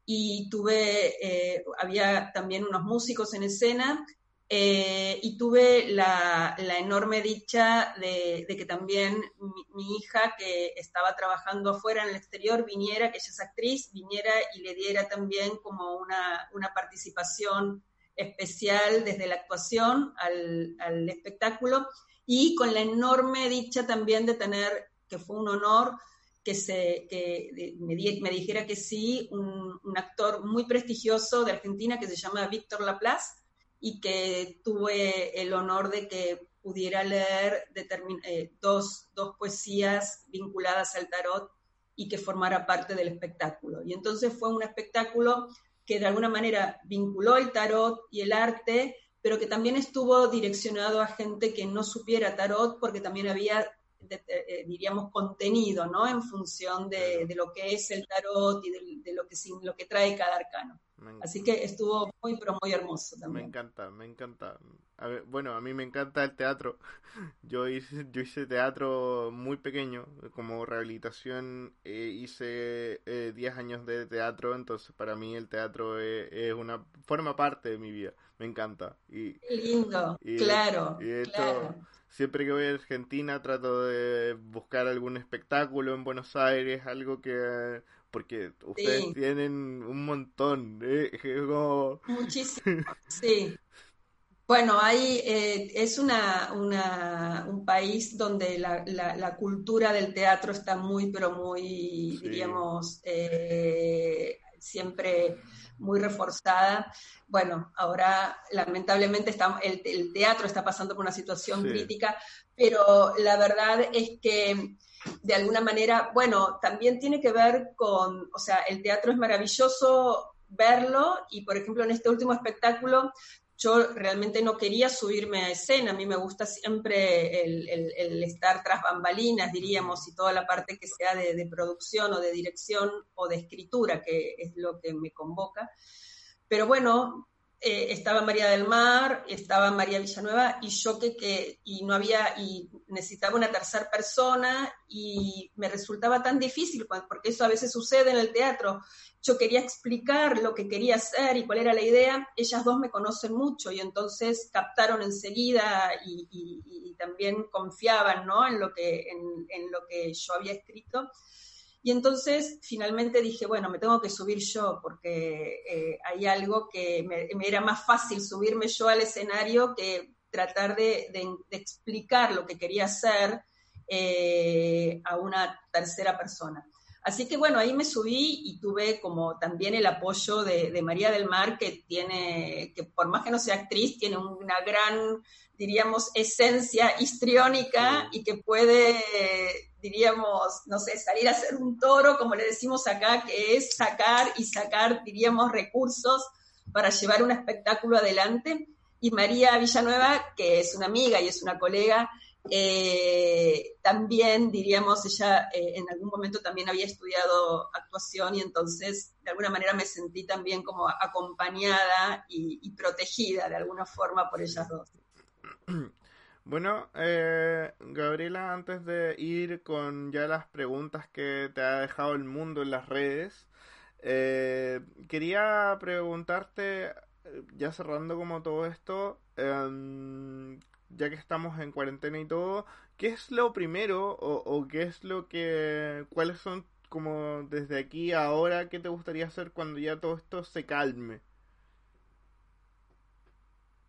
y tuve, eh, había también unos músicos en escena, eh, y tuve la, enorme dicha de, que también mi, hija, que estaba trabajando afuera en el exterior, viniera, que ella es actriz, viniera y le diera también como una, participación especial desde la actuación al, al espectáculo, y con la enorme dicha también de tener, que fue un honor, que, se, que me, me, dijera que sí, un, actor muy prestigioso de Argentina que se llama Víctor Laplace y que tuve el honor de que pudiera leer eh, dos, dos poesías vinculadas al tarot y que formara parte del espectáculo. Y entonces fue un espectáculo que de alguna manera vinculó el tarot y el arte, pero que también estuvo direccionado a gente que no supiera tarot porque también había eh, diríamos, contenido, ¿no? En función de, lo que es el tarot y de, lo, que, lo que trae cada arcano. Así que estuvo muy, pero muy hermoso también. Me encanta, me encanta. bueno, a mí me encanta el teatro. Yo hice, yo hice teatro muy pequeño, como rehabilitación eh, hice 10 eh, años de teatro, entonces para mí el teatro es, una forma parte de mi vida. Me encanta. Y, Qué lindo, claro. claro siempre que voy a Argentina trato de buscar algún espectáculo en Buenos Aires, algo que... Porque ustedes tienen un montón, ¿eh? Muchísimo, sí. Bueno, hay, eh, es una, una, un país donde la, la, cultura del teatro está muy, pero muy, diríamos, eh, siempre muy reforzada. Bueno, ahora lamentablemente está, el, teatro está pasando por una situación crítica, pero la verdad es que de alguna manera, bueno, también tiene que ver con, o sea, el teatro es maravilloso verlo y, por ejemplo, en este último espectáculo yo realmente no quería subirme a escena, a mí me gusta siempre el, estar tras bambalinas, diríamos, y toda la parte que sea de, producción o de dirección o de escritura, que es lo que me convoca. Pero bueno, eh, estaba María del Mar, estaba María Villanueva y yo que, que, y no había, y necesitaba una tercera persona y me resultaba tan difícil, porque eso a veces sucede en el teatro. Yo quería explicar lo que quería hacer y cuál era la idea. Ellas dos me conocen mucho y entonces captaron enseguida y, también confiaban ¿no? en, lo que, en lo que yo había escrito. Y entonces finalmente dije, bueno, me tengo que subir yo porque eh, hay algo que me, era más fácil subirme yo al escenario que tratar de, explicar lo que quería hacer eh, a una tercera persona. Así que bueno, ahí me subí y tuve como también el apoyo de, de, María del Mar, que tiene, que por más que no sea actriz, tiene una gran, diríamos, esencia histriónica y que puede diríamos, no sé, salir a hacer un toro, como le decimos acá, que es sacar y sacar, diríamos, recursos para llevar un espectáculo adelante. Y María Villanueva, que es una amiga y es una colega, eh, también, diríamos, ella eh, en algún momento también había estudiado actuación y entonces de alguna manera me sentí también como acompañada y protegida de alguna forma por ellas dos. Bueno, eh, Gabriela, antes de ir con ya las preguntas que te ha dejado el mundo en las redes, eh, quería preguntarte, ya cerrando como todo esto, em, ya que estamos en cuarentena y todo, ¿qué es lo primero o, o, qué es lo que, cuáles son como desde aquí a ahora, qué te gustaría hacer cuando ya todo esto se calme?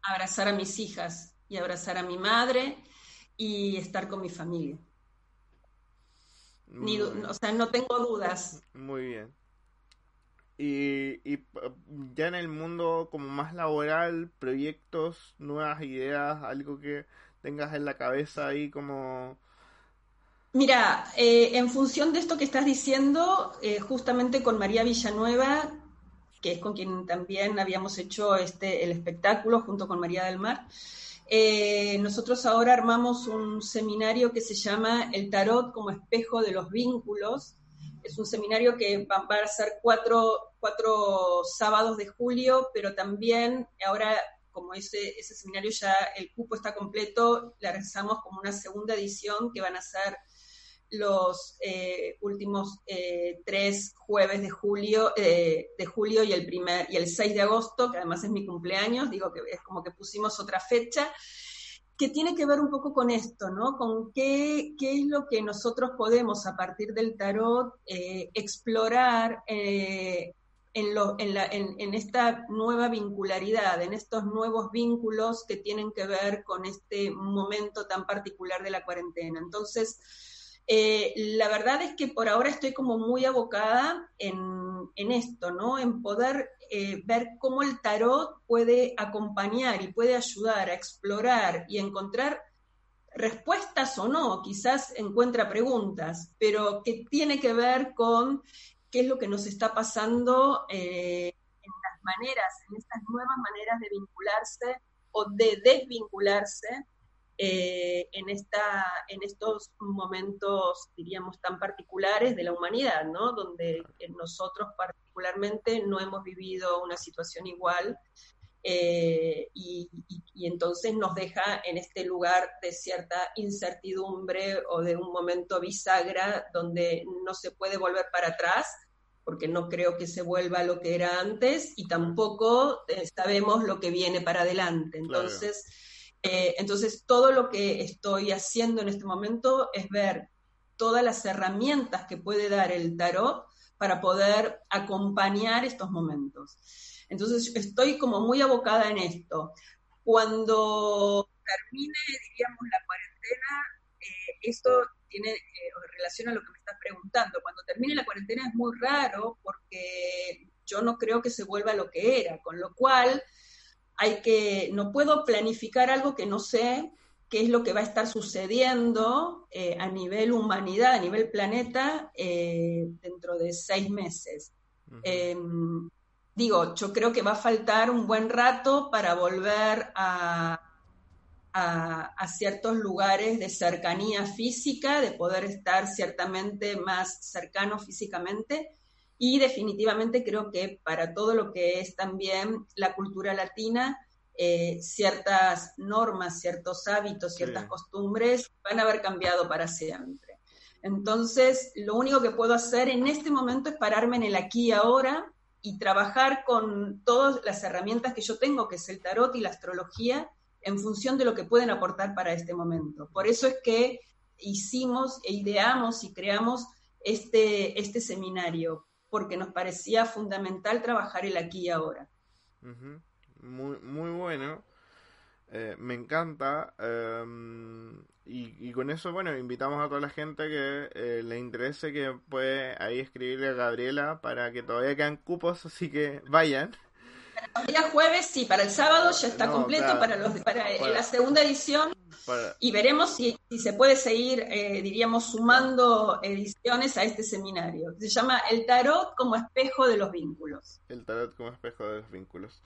Abrazar a mis hijas y abrazar a mi madre y estar con mi familia. o sea, no tengo dudas. Muy bien. Y, y, ya en el mundo como más laboral, proyectos, nuevas ideas, algo que tengas en la cabeza ahí como... Mira, eh, en función de esto que estás diciendo, eh, justamente con María Villanueva, que es con quien también habíamos hecho este, el espectáculo junto con María del Mar, eh, nosotros ahora armamos un seminario que se llama El Tarot como espejo de los vínculos. Es un seminario que va, a ser cuatro, cuatro, sábados de julio, pero también ahora, como ese, ese seminario ya el cupo está completo, la realizamos como una segunda edición que van a ser los eh, últimos eh, tres jueves de julio, eh, de julio y el, primer, y el 6 de agosto, que además es mi cumpleaños, digo que es como que pusimos otra fecha, que tiene que ver un poco con esto, ¿no? Con qué, qué es lo que nosotros podemos a partir del tarot explorar en, lo, en, la, en, en, esta nueva vincularidad, en estos nuevos vínculos que tienen que ver con este momento tan particular de la cuarentena. Entonces, eh, la verdad es que por ahora estoy como muy abocada en, esto, ¿no? En poder eh, ver cómo el tarot puede acompañar y puede ayudar a explorar y encontrar respuestas o no, quizás encuentra preguntas, pero que tiene que ver con qué es lo que nos está pasando eh, en las maneras, en estas nuevas maneras de vincularse o de desvincularse eh, en, esta, en estos momentos, diríamos, tan particulares de la humanidad, ¿no? Donde nosotros particularmente no hemos vivido una situación igual eh, y, entonces nos deja en este lugar de cierta incertidumbre o de un momento bisagra donde no se puede volver para atrás, porque no creo que se vuelva lo que era antes y tampoco eh, sabemos lo que viene para adelante. Entonces, eh, entonces, todo lo que estoy haciendo en este momento es ver todas las herramientas que puede dar el tarot para poder acompañar estos momentos. Entonces, estoy como muy abocada en esto. Cuando termine, diríamos, la cuarentena, eh, esto tiene eh, relación a lo que me estás preguntando. Cuando termine la cuarentena es muy raro porque yo no creo que se vuelva lo que era, con lo cual hay que, no puedo planificar algo que no sé qué es lo que va a estar sucediendo eh, a nivel humanidad, a nivel planeta, dentro de seis meses digo, yo creo que va a faltar un buen rato para volver a, a, ciertos lugares de cercanía física, de poder estar ciertamente más cercano físicamente. Y definitivamente creo que para todo lo que es también la cultura latina, eh, ciertas normas, ciertos hábitos, ciertas costumbres van a haber cambiado para siempre. Entonces, lo único que puedo hacer en este momento es pararme en el aquí y ahora y trabajar con todas las herramientas que yo tengo, que es el tarot y la astrología, en función de lo que pueden aportar para este momento. Por eso es que hicimos e ideamos y creamos este, este seminario, porque nos parecía fundamental trabajar el aquí y ahora. muy, muy bueno. Eh, me encanta. Em, y, con eso, bueno, invitamos a toda la gente que eh, le interese que puede ahí escribirle a Gabriela para que todavía quedan cupos, así que vayan. Para el jueves, sí, para el sábado ya está completo, para, los, para, la segunda edición. Y veremos si, si, se puede seguir, eh, diríamos, sumando ediciones a este seminario. Se llama El Tarot como espejo de los vínculos. El Tarot como espejo de los vínculos.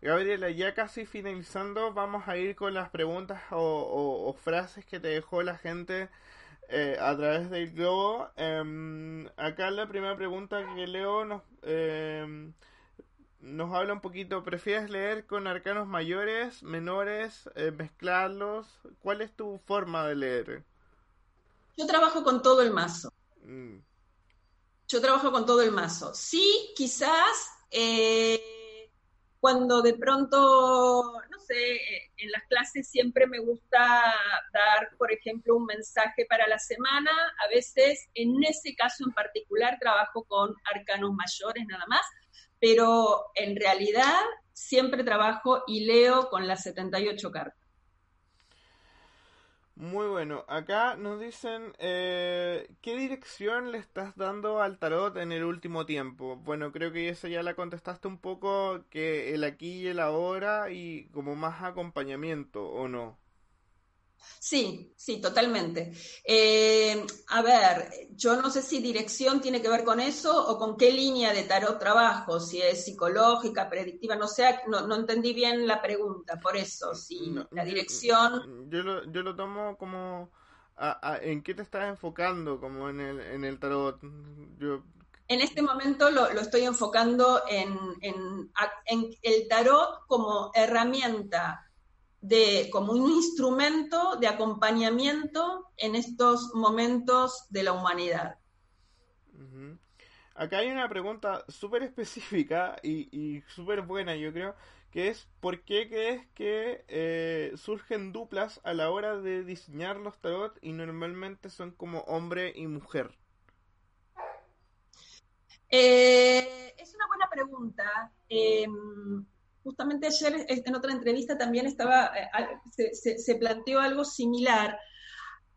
Gabriela, ya casi finalizando, vamos a ir con las preguntas o, frases que te dejó la gente eh, a través del globo. Em, acá la primera pregunta que leo nos, em, nos habla un poquito, ¿prefieres leer con arcanos mayores, menores, eh, mezclarlos? ¿Cuál es tu forma de leer? Yo trabajo con todo el mazo. Mm. Yo trabajo con todo el mazo. Sí, quizás... Eh, cuando de pronto, no sé, eh, en las clases siempre me gusta dar, por ejemplo, un mensaje para la semana. A veces, en ese caso en particular, trabajo con arcanos mayores nada más, pero en realidad siempre trabajo y leo con las 78 cartas. Muy bueno. Acá nos dicen, eh, ¿qué dirección le estás dando al tarot en el último tiempo? Bueno, creo que esa ya la contestaste un poco, que el aquí y el ahora y como más acompañamiento, ¿o no? Sí, sí, totalmente. Eh, a ver, yo no sé si dirección tiene que ver con eso o con qué línea de tarot trabajo, si es psicológica, predictiva, no sé, no, entendí bien la pregunta, por eso, si la dirección... Yo, lo, yo lo tomo como... ¿En qué te estás enfocando como en el, en el tarot? En este momento lo, estoy enfocando en, en, en el tarot como herramienta de, como un instrumento de acompañamiento en estos momentos de la humanidad. Acá hay una pregunta súper específica y, y súper buena, yo creo, que es ¿por qué crees que eh, surgen duplas a la hora de diseñar los tarot y normalmente son como hombre y mujer? Eh, es una buena pregunta. Em, justamente ayer en otra entrevista también estaba, eh, se, planteó algo similar.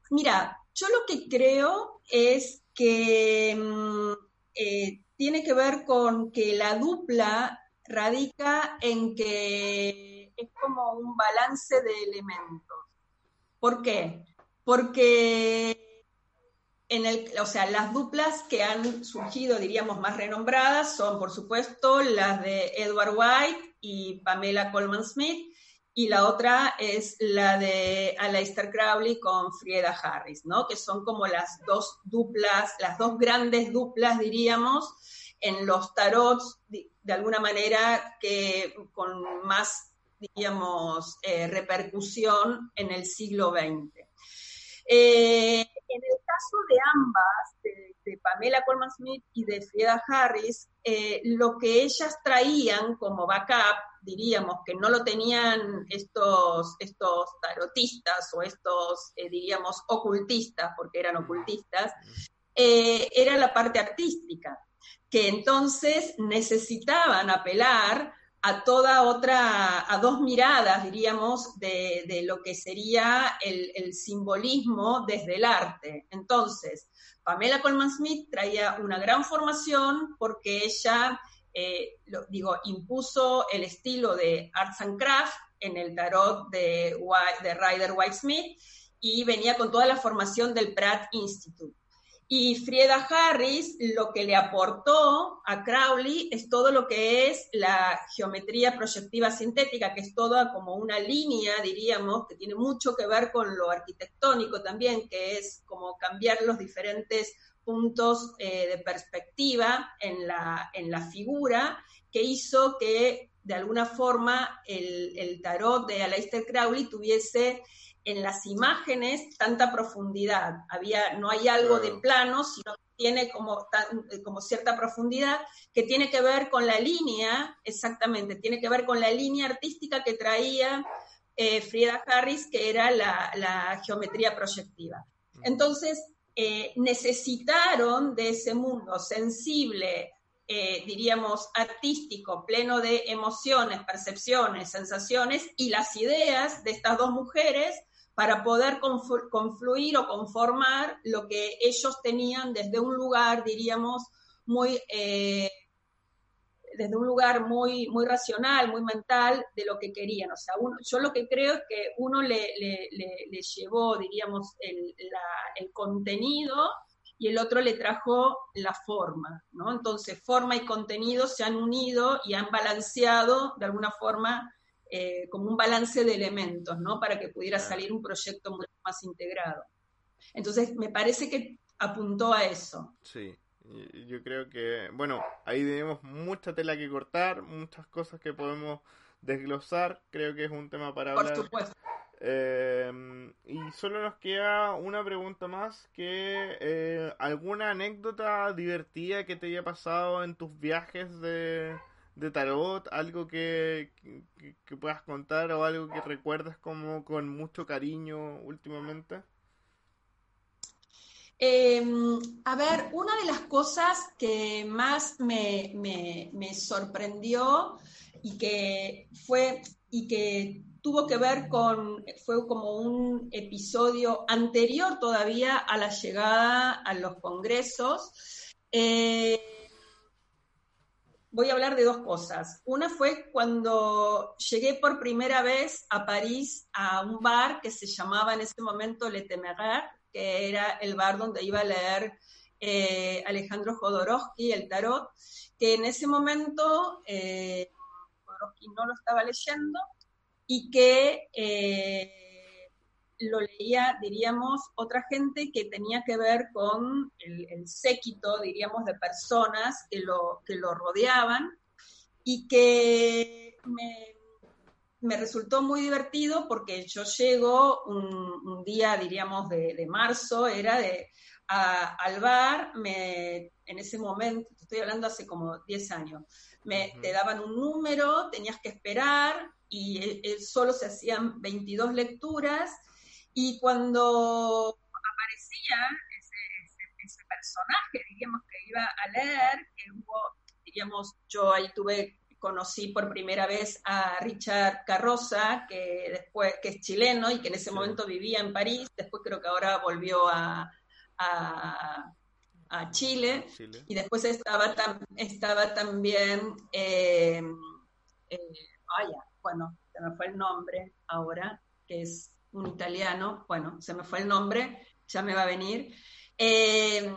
Mira, yo lo que creo es que mm, eh, tiene que ver con que la dupla radica en que es como un balance de elementos. ¿Por qué? Porque en el, o sea, las duplas que han surgido, diríamos, más renombradas son, por supuesto, las de Edward White y Pamela Coleman Smith, y la otra es la de Aleister Crowley con Frieda Harris, ¿no? Que son como las dos duplas, las dos grandes duplas, diríamos, en los tarots, de, alguna manera, que con más, diríamos, eh, repercusión en el siglo XX. Caso de ambas, de, Pamela Colman Smith y de Frieda Harris, eh, lo que ellas traían como backup, diríamos que no lo tenían estos, estos tarotistas o estos, eh, diríamos, ocultistas, porque eran ocultistas, era la parte artística, que entonces necesitaban apelar a toda otra, a dos miradas, diríamos, de, lo que sería el, simbolismo desde el arte. Entonces, Pamela Colman Smith traía una gran formación porque ella, eh, digo, impuso el estilo de Arts and Craft en el tarot de, de Ryder White Smith y venía con toda la formación del Pratt Institute. Y Frieda Harris lo que le aportó a Crowley es todo lo que es la geometría proyectiva sintética, que es toda como una línea, diríamos, que tiene mucho que ver con lo arquitectónico también, que es como cambiar los diferentes puntos eh, de perspectiva en la, en la figura, que hizo que de alguna forma el, el tarot de Aleister Crowley tuviese en las imágenes tanta profundidad. Había, no hay algo de plano, sino que tiene como, como cierta profundidad que tiene que ver con la línea, exactamente, tiene que ver con la línea artística que traía eh, Frieda Harris, que era la, geometría proyectiva. Entonces, eh, necesitaron de ese mundo sensible, eh, diríamos, artístico, pleno de emociones, percepciones, sensaciones y las ideas de estas dos mujeres para poder confluir o conformar lo que ellos tenían desde un lugar, diríamos, muy, eh, desde un lugar muy, muy racional, muy mental de lo que querían. O sea, yo lo que creo es que uno le, llevó, diríamos, el, el, contenido y el otro le trajo la forma, ¿no? Entonces, forma y contenido se han unido y han balanceado de alguna forma eh, como un balance de elementos, ¿no? Para que pudiera salir un proyecto mucho más integrado. Entonces, me parece que apuntó a eso. Sí, yo creo que, bueno, ahí tenemos mucha tela que cortar, muchas cosas que podemos desglosar, creo que es un tema para hablar. Por supuesto. Eh, y solo nos queda una pregunta más, que eh, alguna anécdota divertida que te haya pasado en tus viajes de, de tarot, algo que, puedas contar o algo que recuerdas como con mucho cariño últimamente? Em, a ver, una de las cosas que más me, me, sorprendió y que fue y que tuvo que ver con, fue como un episodio anterior todavía a la llegada a los congresos. Eh, voy a hablar de dos cosas. Una fue cuando llegué por primera vez a París a un bar que se llamaba en ese momento Le Téméraire, que era el bar donde iba a leer eh, Alejandro Jodorowsky, el tarot, que en ese momento eh, Jodorowsky no lo estaba leyendo y que eh, lo leía, diríamos, otra gente que tenía que ver con el, séquito, diríamos, de personas que lo, que lo rodeaban y que me, resultó muy divertido porque yo llego un, día, diríamos, de, marzo, era de al bar, me, en ese momento, estoy hablando hace como 10 años, me, te daban un número, tenías que esperar y solo se hacían 22 lecturas y cuando aparecía ese, personaje, diríamos, que iba a leer, que hubo, diríamos, yo ahí tuve, conocí por primera vez a Richard Carroza, que después, que es chileno y que en ese momento vivía en París, después creo que ahora volvió a, a, Chile, y después estaba, estaba también, eh, eh, vaya, bueno, se me fue el nombre ahora, que es un italiano, bueno, se me fue el nombre, ya me va a venir, eh,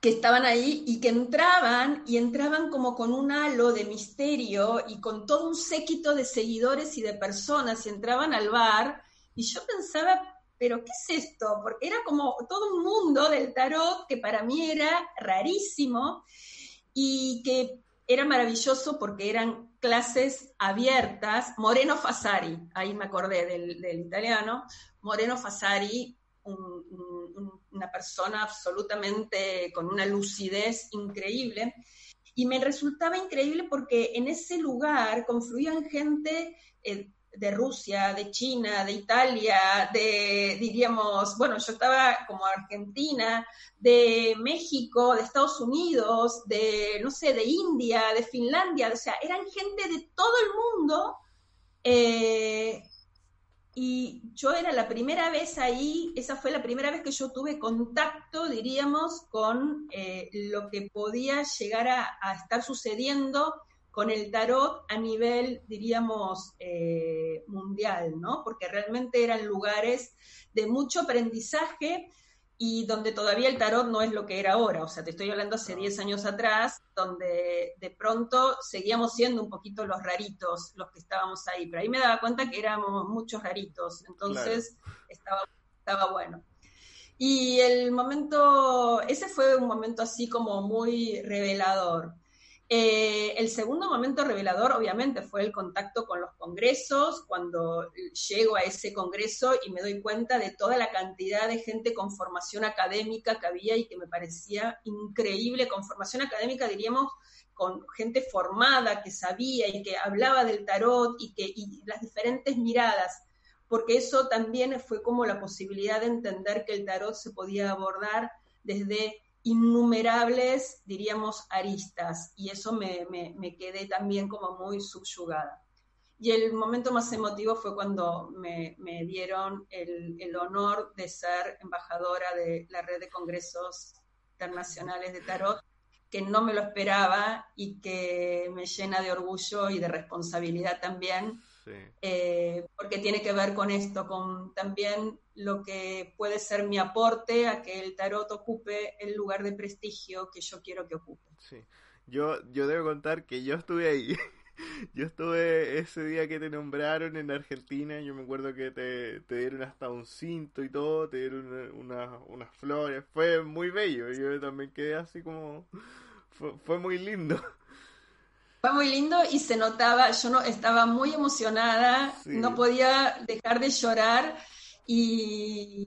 que estaban ahí y que entraban y entraban como con un halo de misterio y con todo un séquito de seguidores y de personas y entraban al bar y yo pensaba, pero ¿qué es esto? Porque era como todo un mundo del tarot que para mí era rarísimo y que era maravilloso porque eran clases abiertas. Moreno Fasari, ahí me acordé del, italiano, Moreno Fasari una persona absolutamente con una lucidez increíble. Y me resultaba increíble porque en ese lugar confluían gente eh, de Rusia, de China, de Italia, de, diríamos, bueno, yo estaba como Argentina, de México, de Estados Unidos, de, no sé, de India, de Finlandia, o sea, eran gente de todo el mundo eh, y yo era la primera vez ahí, esa fue la primera vez que yo tuve contacto, diríamos, con eh, lo que podía llegar a, estar sucediendo con el tarot a nivel, diríamos, eh, mundial, ¿no? Porque realmente eran lugares de mucho aprendizaje y donde todavía el tarot no es lo que era ahora. O sea, te estoy hablando hace 10 años atrás, donde de pronto seguíamos siendo un poquito los raritos los que estábamos ahí. Pero ahí me daba cuenta que éramos muchos raritos. Entonces estaba, estaba bueno. Y el momento, ese fue un momento así como muy revelador. Eh, el segundo momento revelador, obviamente, fue el contacto con los congresos, cuando llego a ese congreso y me doy cuenta de toda la cantidad de gente con formación académica que había y que me parecía increíble, con formación académica diríamos con gente formada que sabía y que hablaba del tarot y que y las diferentes miradas, porque eso también fue como la posibilidad de entender que el tarot se podía abordar desde innumerables, diríamos, aristas, y eso me, quedé también como muy subyugada. Y el momento más emotivo fue cuando me, dieron el, honor de ser embajadora de la red de congresos internacionales de tarot, que no me lo esperaba y que me llena de orgullo y de responsabilidad también, eh, porque tiene que ver con esto, con también lo que puede ser mi aporte a que el tarot ocupe el lugar de prestigio que yo quiero que ocupe. Sí. Yo, yo debo contar que yo estuve ahí. Yo estuve ese día que te nombraron en Argentina, yo me acuerdo que te, dieron hasta un cinto y todo, te dieron unas flores, fue muy bello, yo también quedé así como, fue, muy lindo. Fue muy lindo y se notaba, yo no estaba muy emocionada, no podía dejar de llorar y,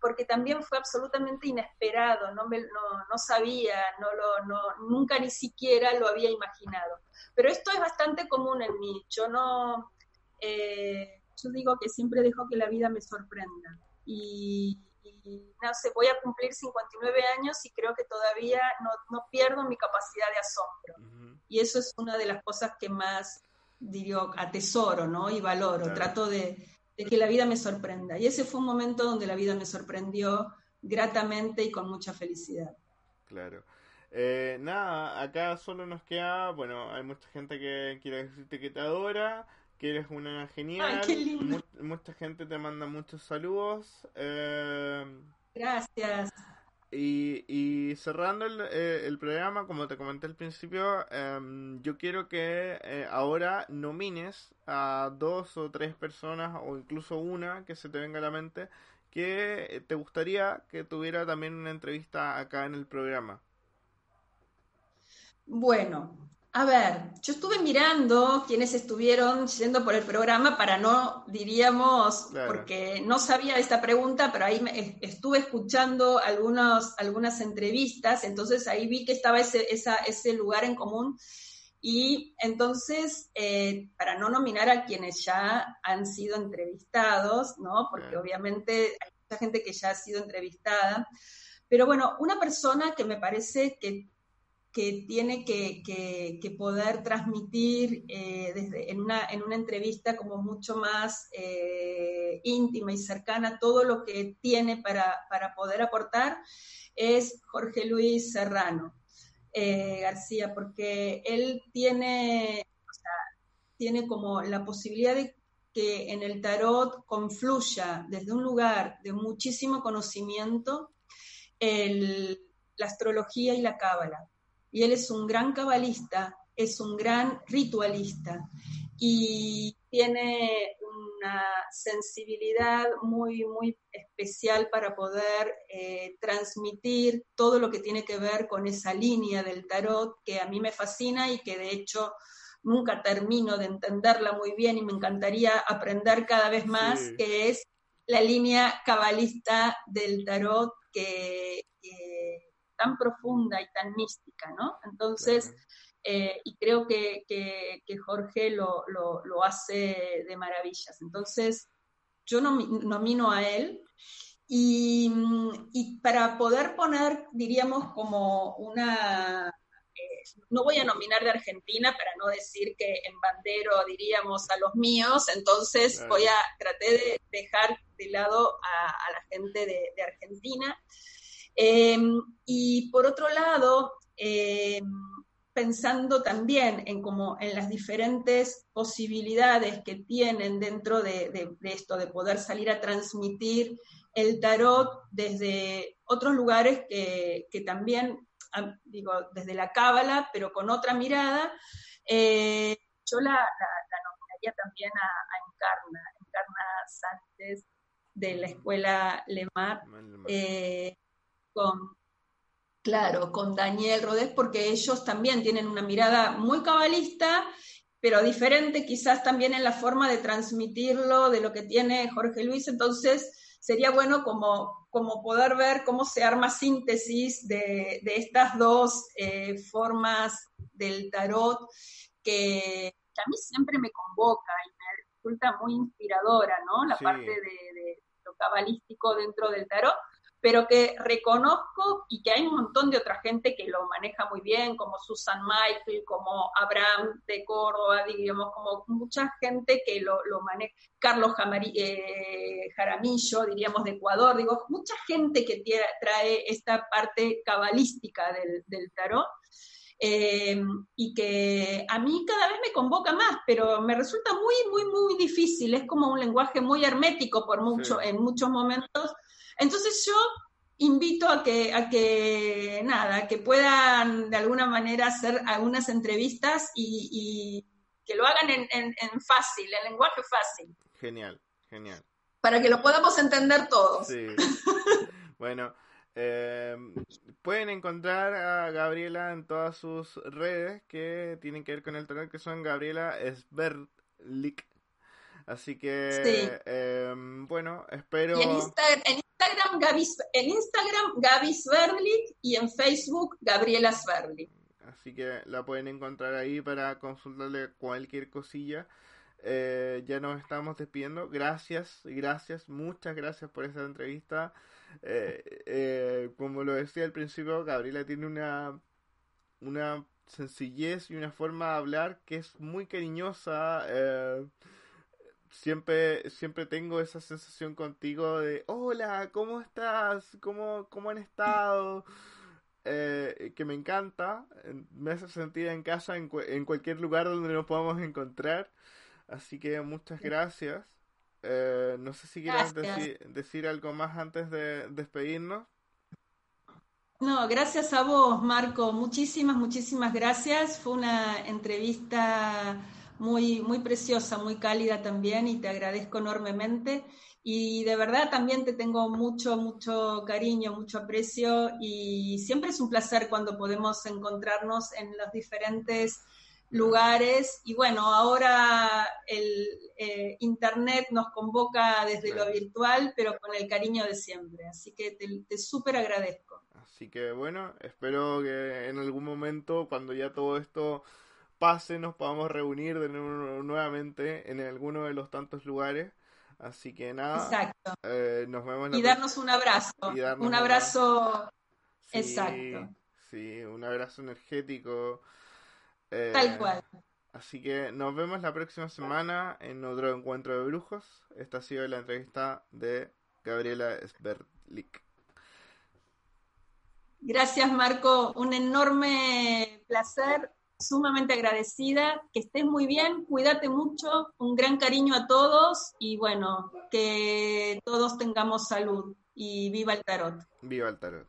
porque también fue absolutamente inesperado, no, no, sabía, no lo, no, nunca ni siquiera lo había imaginado. Pero esto es bastante común en mí, yo no, eh, yo digo que siempre dejo que la vida me sorprenda. Y, no sé, voy a cumplir 59 años y creo que todavía no, pierdo mi capacidad de asombro. Y eso es una de las cosas que más, digo, atesoro, ¿no? Y valoro. Trato de, que la vida me sorprenda. Y ese fue un momento donde la vida me sorprendió gratamente y con mucha felicidad. Claro. Eh, nada, acá solo nos queda, bueno, hay mucha gente que quiere decirte que te adora, que eres una genial. mucha gente te manda muchos saludos. Eh, Gracias. Y, y cerrando el, eh, el, programa, como te comenté al principio, em, yo quiero que eh, ahora nomines a dos o tres personas o incluso una que se te venga a la mente que te gustaría que tuviera también una entrevista acá en el programa. Bueno, a ver, yo estuve mirando quienes estuvieron yendo por el programa para no, diríamos, porque no sabía esta pregunta, pero ahí me, estuve escuchando algunos, algunas entrevistas, entonces ahí vi que estaba ese, ese lugar en común. Y entonces, eh, para no nominar a quienes ya han sido entrevistados, ¿no? Porque obviamente hay mucha gente que ya ha sido entrevistada. Pero bueno, una persona que me parece que que tiene que, poder transmitir eh, desde, en, una, en una entrevista como mucho más eh, íntima y cercana todo lo que tiene para, poder aportar, es Jorge Luis Serrano eh, García, porque él tiene, tiene como la posibilidad de que en el tarot confluya desde un lugar de muchísimo conocimiento el la astrología y la cábala. Y él es un gran cabalista, es un gran ritualista y tiene una sensibilidad muy, muy especial para poder eh, transmitir todo lo que tiene que ver con esa línea del tarot que a mí me fascina y que de hecho nunca termino de entenderla muy bien y me encantaría aprender cada vez más, que es la línea cabalista del tarot que, tan profunda y tan mística, ¿no? Entonces, eh, y creo que, Jorge lo, hace de maravillas. Entonces, yo nomino a él y, y, para poder poner, diríamos, como una no voy a nominar de Argentina para no decir que en bandero diríamos a los míos, entonces voy a tratar de dejar de lado a, la gente de, Argentina. Em, y por otro lado, em, pensando también en como en las diferentes posibilidades que tienen dentro de, esto, de poder salir a transmitir el tarot desde otros lugares que, que también digo, desde la cábala, pero con otra mirada, eh, yo la, nominaría también a, Encarna, Encarna Sánchez de la escuela Lemar, eh, con, claro, con Daniel Rodés, porque ellos también tienen una mirada muy cabalista, pero diferente quizás también en la forma de transmitirlo de lo que tiene Jorge Luis, entonces sería bueno como, como poder ver cómo se arma síntesis de, estas dos eh, formas del tarot que, a mí siempre me convoca y me resulta muy inspiradora, ¿no? La parte de, de, lo cabalístico dentro del tarot, pero que reconozco y que hay un montón de otra gente que lo maneja muy bien, como Susan Michael, como Abraham de Córdoba, digamos, como mucha gente que lo, maneja, Carlos eh, Jaramillo, diríamos, de Ecuador, digo, mucha gente que trae esta parte cabalística del, tarot. Eh, y que a mí cada vez me convoca más, pero me resulta muy, muy, muy difícil. Es como un lenguaje muy hermético por mucho, en muchos momentos entonces yo invito a que, a que, nada, que puedan de alguna manera hacer algunas entrevistas y, que lo hagan en, fácil, en lenguaje fácil. Genial, genial. Para que lo podamos entender todos. Sí. bueno, eh, pueden encontrar a Gabriela en todas sus redes que tienen que ver con el tarot, que son Gabriela Sberlik. Así que, em, bueno, espero... en, Instagram, Gaby, en Instagram Gaby Sverlik y en Facebook Gabriela Sverlik. Así que la pueden encontrar ahí para consultarle cualquier cosilla. Eh, ya nos estamos despidiendo. Gracias, gracias, muchas gracias por esta entrevista. Eh, eh, como lo decía al principio, Gabriela tiene una, una sencillez y una forma de hablar que es muy cariñosa siempre, siempre tengo esa sensación contigo de, hola, ¿cómo estás? ¿Cómo, cómo han estado? Eh, que me encanta, me hace sentir en casa en, en, cualquier lugar donde nos podamos encontrar. Así que muchas gracias. Eh, no sé si quieres decir, decir algo más antes de despedirnos. No, gracias a vos, Marco. Muchísimas, muchísimas gracias. Fue una entrevista muy, muy preciosa, muy cálida también y te agradezco enormemente. Y de verdad también te tengo mucho, mucho cariño, mucho aprecio y siempre es un placer cuando podemos encontrarnos en los diferentes lugares. Y bueno, ahora el eh, Internet nos convoca desde lo virtual, pero con el cariño de siempre. Así que te, te súper agradezco. Así que bueno, espero que en algún momento, cuando ya todo esto pase nos podamos reunir de nuevo, nuevamente en alguno de los tantos lugares. Así que nada, Exacto. Eh, nos vemos. y darnos un abrazo. Un abrazo. Exacto. Sí, un abrazo energético. Eh, Tal cual. Así que nos vemos la próxima semana en otro encuentro de brujos. Esta ha sido la entrevista de Gabriela Sberlik. Gracias, Marco. Un enorme placer sumamente agradecida, que estés muy bien, cuídate mucho, un gran cariño a todos y bueno, que todos tengamos salud y viva el tarot. Viva el tarot.